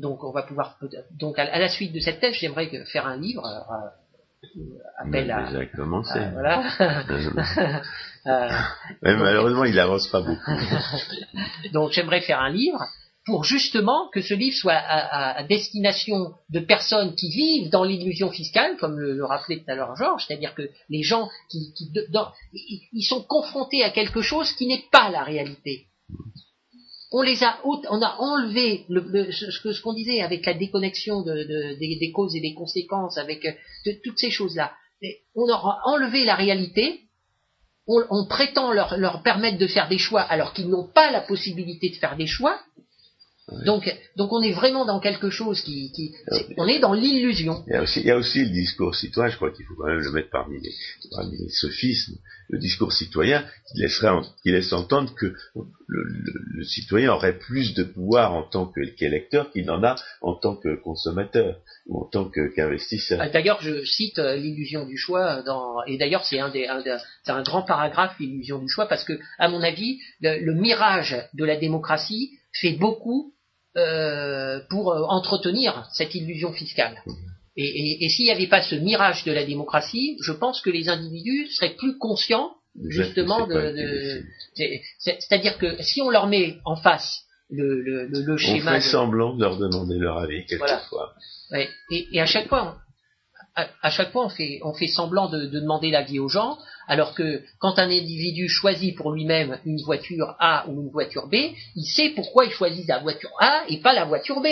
donc on va pouvoir, donc à, la suite de cette thèse, j'aimerais faire un livre. euh, euh, On appel a à, déjà commencé. à- voilà. Euh, Mais malheureusement, il avance pas beaucoup. Donc j'aimerais faire un livre pour justement que ce livre soit à, destination de personnes qui vivent dans l'illusion fiscale, comme le, le rappelait tout à l'heure Georges, c'est-à-dire que les gens qui, qui de- dans- ils ils sont confrontés à quelque chose qui n'est pas la réalité. On les a, on a enlevé le, le- ce qu'on disait avec la déconnexion de, de- des, causes et des conséquences, avec euh, toutes ces choses-là. On leur a enlevé la réalité on, on prétend leur, leur permettre de faire des choix alors qu'ils n'ont pas la possibilité de faire des choix. Donc, donc on est vraiment dans quelque chose qui, qui c'est- on est dans l'illusion. Il y, a aussi, il y a aussi le discours citoyen, je crois qu'il faut quand même le mettre parmi les, parmi les sophismes, le discours citoyen qui, laisserait qui laisse entendre que le, le- le citoyen aurait plus de pouvoir en tant qu'électeur qu'il n'en a en tant que consommateur ou en tant qu'investisseur. Ah, D'ailleurs, je cite euh, l'illusion du choix dans, et d'ailleurs c'est un des, un un grand paragraphe l'illusion du choix parce que, à mon avis, le, le mirage de la démocratie fait beaucoup euh, pour euh, entretenir cette illusion fiscale. Et, et- et s'il n'y avait pas ce mirage de la démocratie, je pense que les individus seraient plus conscients justement de- C'est-à-dire que si on leur met en face le, le, le, le On schéma, fait de- semblant de leur demander leur avis quelquefois. Ouais, et, et à chaque fois, on, à, à chaque fois, on fait, on fait semblant de, de demander l'avis aux gens, alors que quand un individu choisit pour lui-même une voiture A ou une voiture B, il sait pourquoi il choisit la voiture A et pas la voiture B.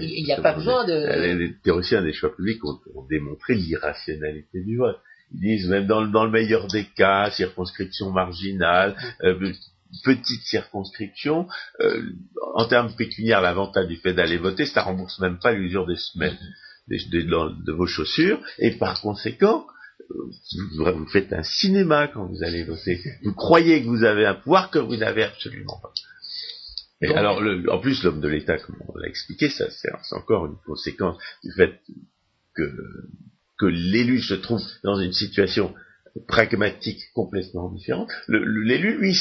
Il n'y a pas besoin de. Les, théoriciens des choix publics ont, ont démontré l'irrationalité du vote. Ils disent même dans, le- dans le meilleur des cas, circonscription marginale, euh, petite circonscription, euh, en termes pécuniaires, l'avantage du fait d'aller voter, ça rembourse même pas l'usure des semaines. de, vos chaussures, et par conséquent, vous, faites un cinéma quand vous allez voter. Vous croyez que vous avez un pouvoir que vous n'avez absolument pas. Et alors, en plus, l'homme de l'État, comme on l'a expliqué, ça c'est encore une conséquence du fait que, que l'élu se trouve dans une situation pragmatique complètement différente. L'élu, lui,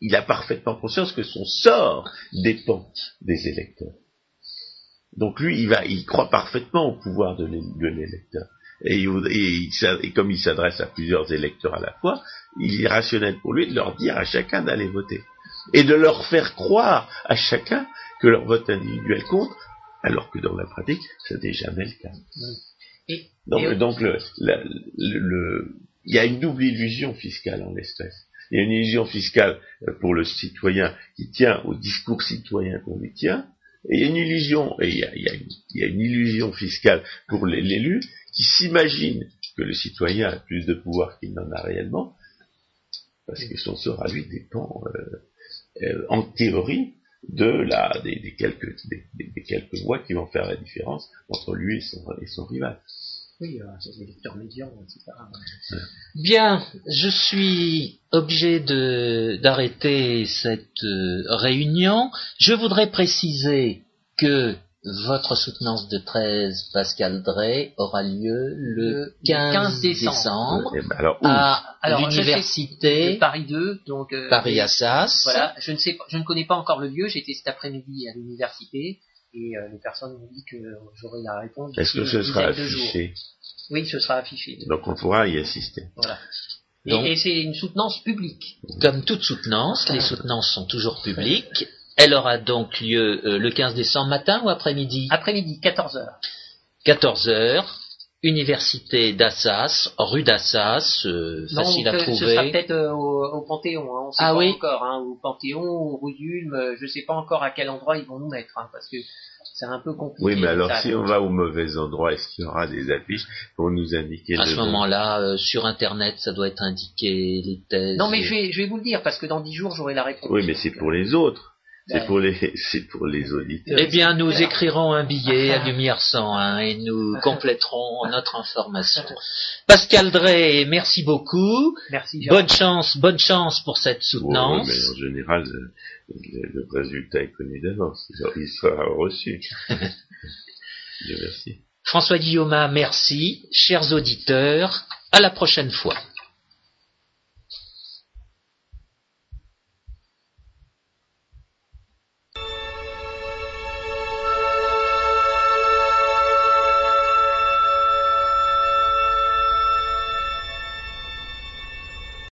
il, a parfaitement conscience que son sort dépend des électeurs. Donc lui, il va, il croit parfaitement au pouvoir de l'électeur. Et, et, comme il s'adresse à plusieurs électeurs à la fois, il est rationnel pour lui de leur dire à chacun d'aller voter. Et de leur faire croire à chacun que leur vote individuel compte, alors que dans la pratique, ce n'est jamais le cas. donc, le, il y a une double illusion fiscale en l'espèce. Il y a une illusion fiscale euh, pour le citoyen qui tient au discours citoyen qu'on lui tient, et il y a une illusion, et il y a, une, illusion fiscale pour l'élu qui s'imagine que le citoyen a plus de pouvoir qu'il n'en a réellement, parce que son sort à lui dépend, euh, euh, en théorie, de la, des, quelques, des, quelques voix qui vont faire la différence entre lui et son rival. Oui, c'est des lecteurs médians, etc. Bien, je suis obligé d'arrêter cette euh, réunion. Je voudrais préciser que votre soutenance de 13, Pascal Drey, aura lieu le 15, décembre, alors, à, l'université Paris 2, donc euh, Paris Assas. Voilà, je ne sais, je ne connais pas encore le lieu. J'étais cet après-midi à l'université et euh, les personnes m'ont dit que j'aurai la réponse. Est-ce que ce sera affiché? Oui, ce sera affiché. Donc on pourra y assister. Voilà. Et, c'est une soutenance publique. Comme toute soutenance, les soutenances sont toujours publiques. Elle aura donc lieu euh, le 15 décembre matin ou après-midi? Après-midi, 14h. 14h, Université d'Assas, rue d'Assas, euh, facile à trouver. Ce sera peut-être euh, au, Panthéon, hein, on sait ah pas oui. encore, hein, au Panthéon, au rue d'Ulm, euh, je ne sais pas encore à quel endroit ils vont nous mettre, hein, parce que c'est un peu compliqué. Oui, mais alors si on va au mauvais endroit, est-ce qu'il y aura des affiches pour nous indiquer À ce moment-là, sur Internet, ça doit être indiqué les thèses. Non, mais je vais, je vais vous le dire, parce que dans dix jours, j'aurai la réponse. Oui, mais c'est pour les autres. C'est pour les, c'est pour les auditeurs. Eh bien, nous écrirons un billet à lumière 101 et nous compléterons notre information. Pascal Drey, merci beaucoup. Merci. Bonne chance, bonne chance pour cette soutenance. mais en général, le, résultat est connu d'avance. Il sera reçu. merci. François Guillaume, merci. Chers auditeurs, à la prochaine fois.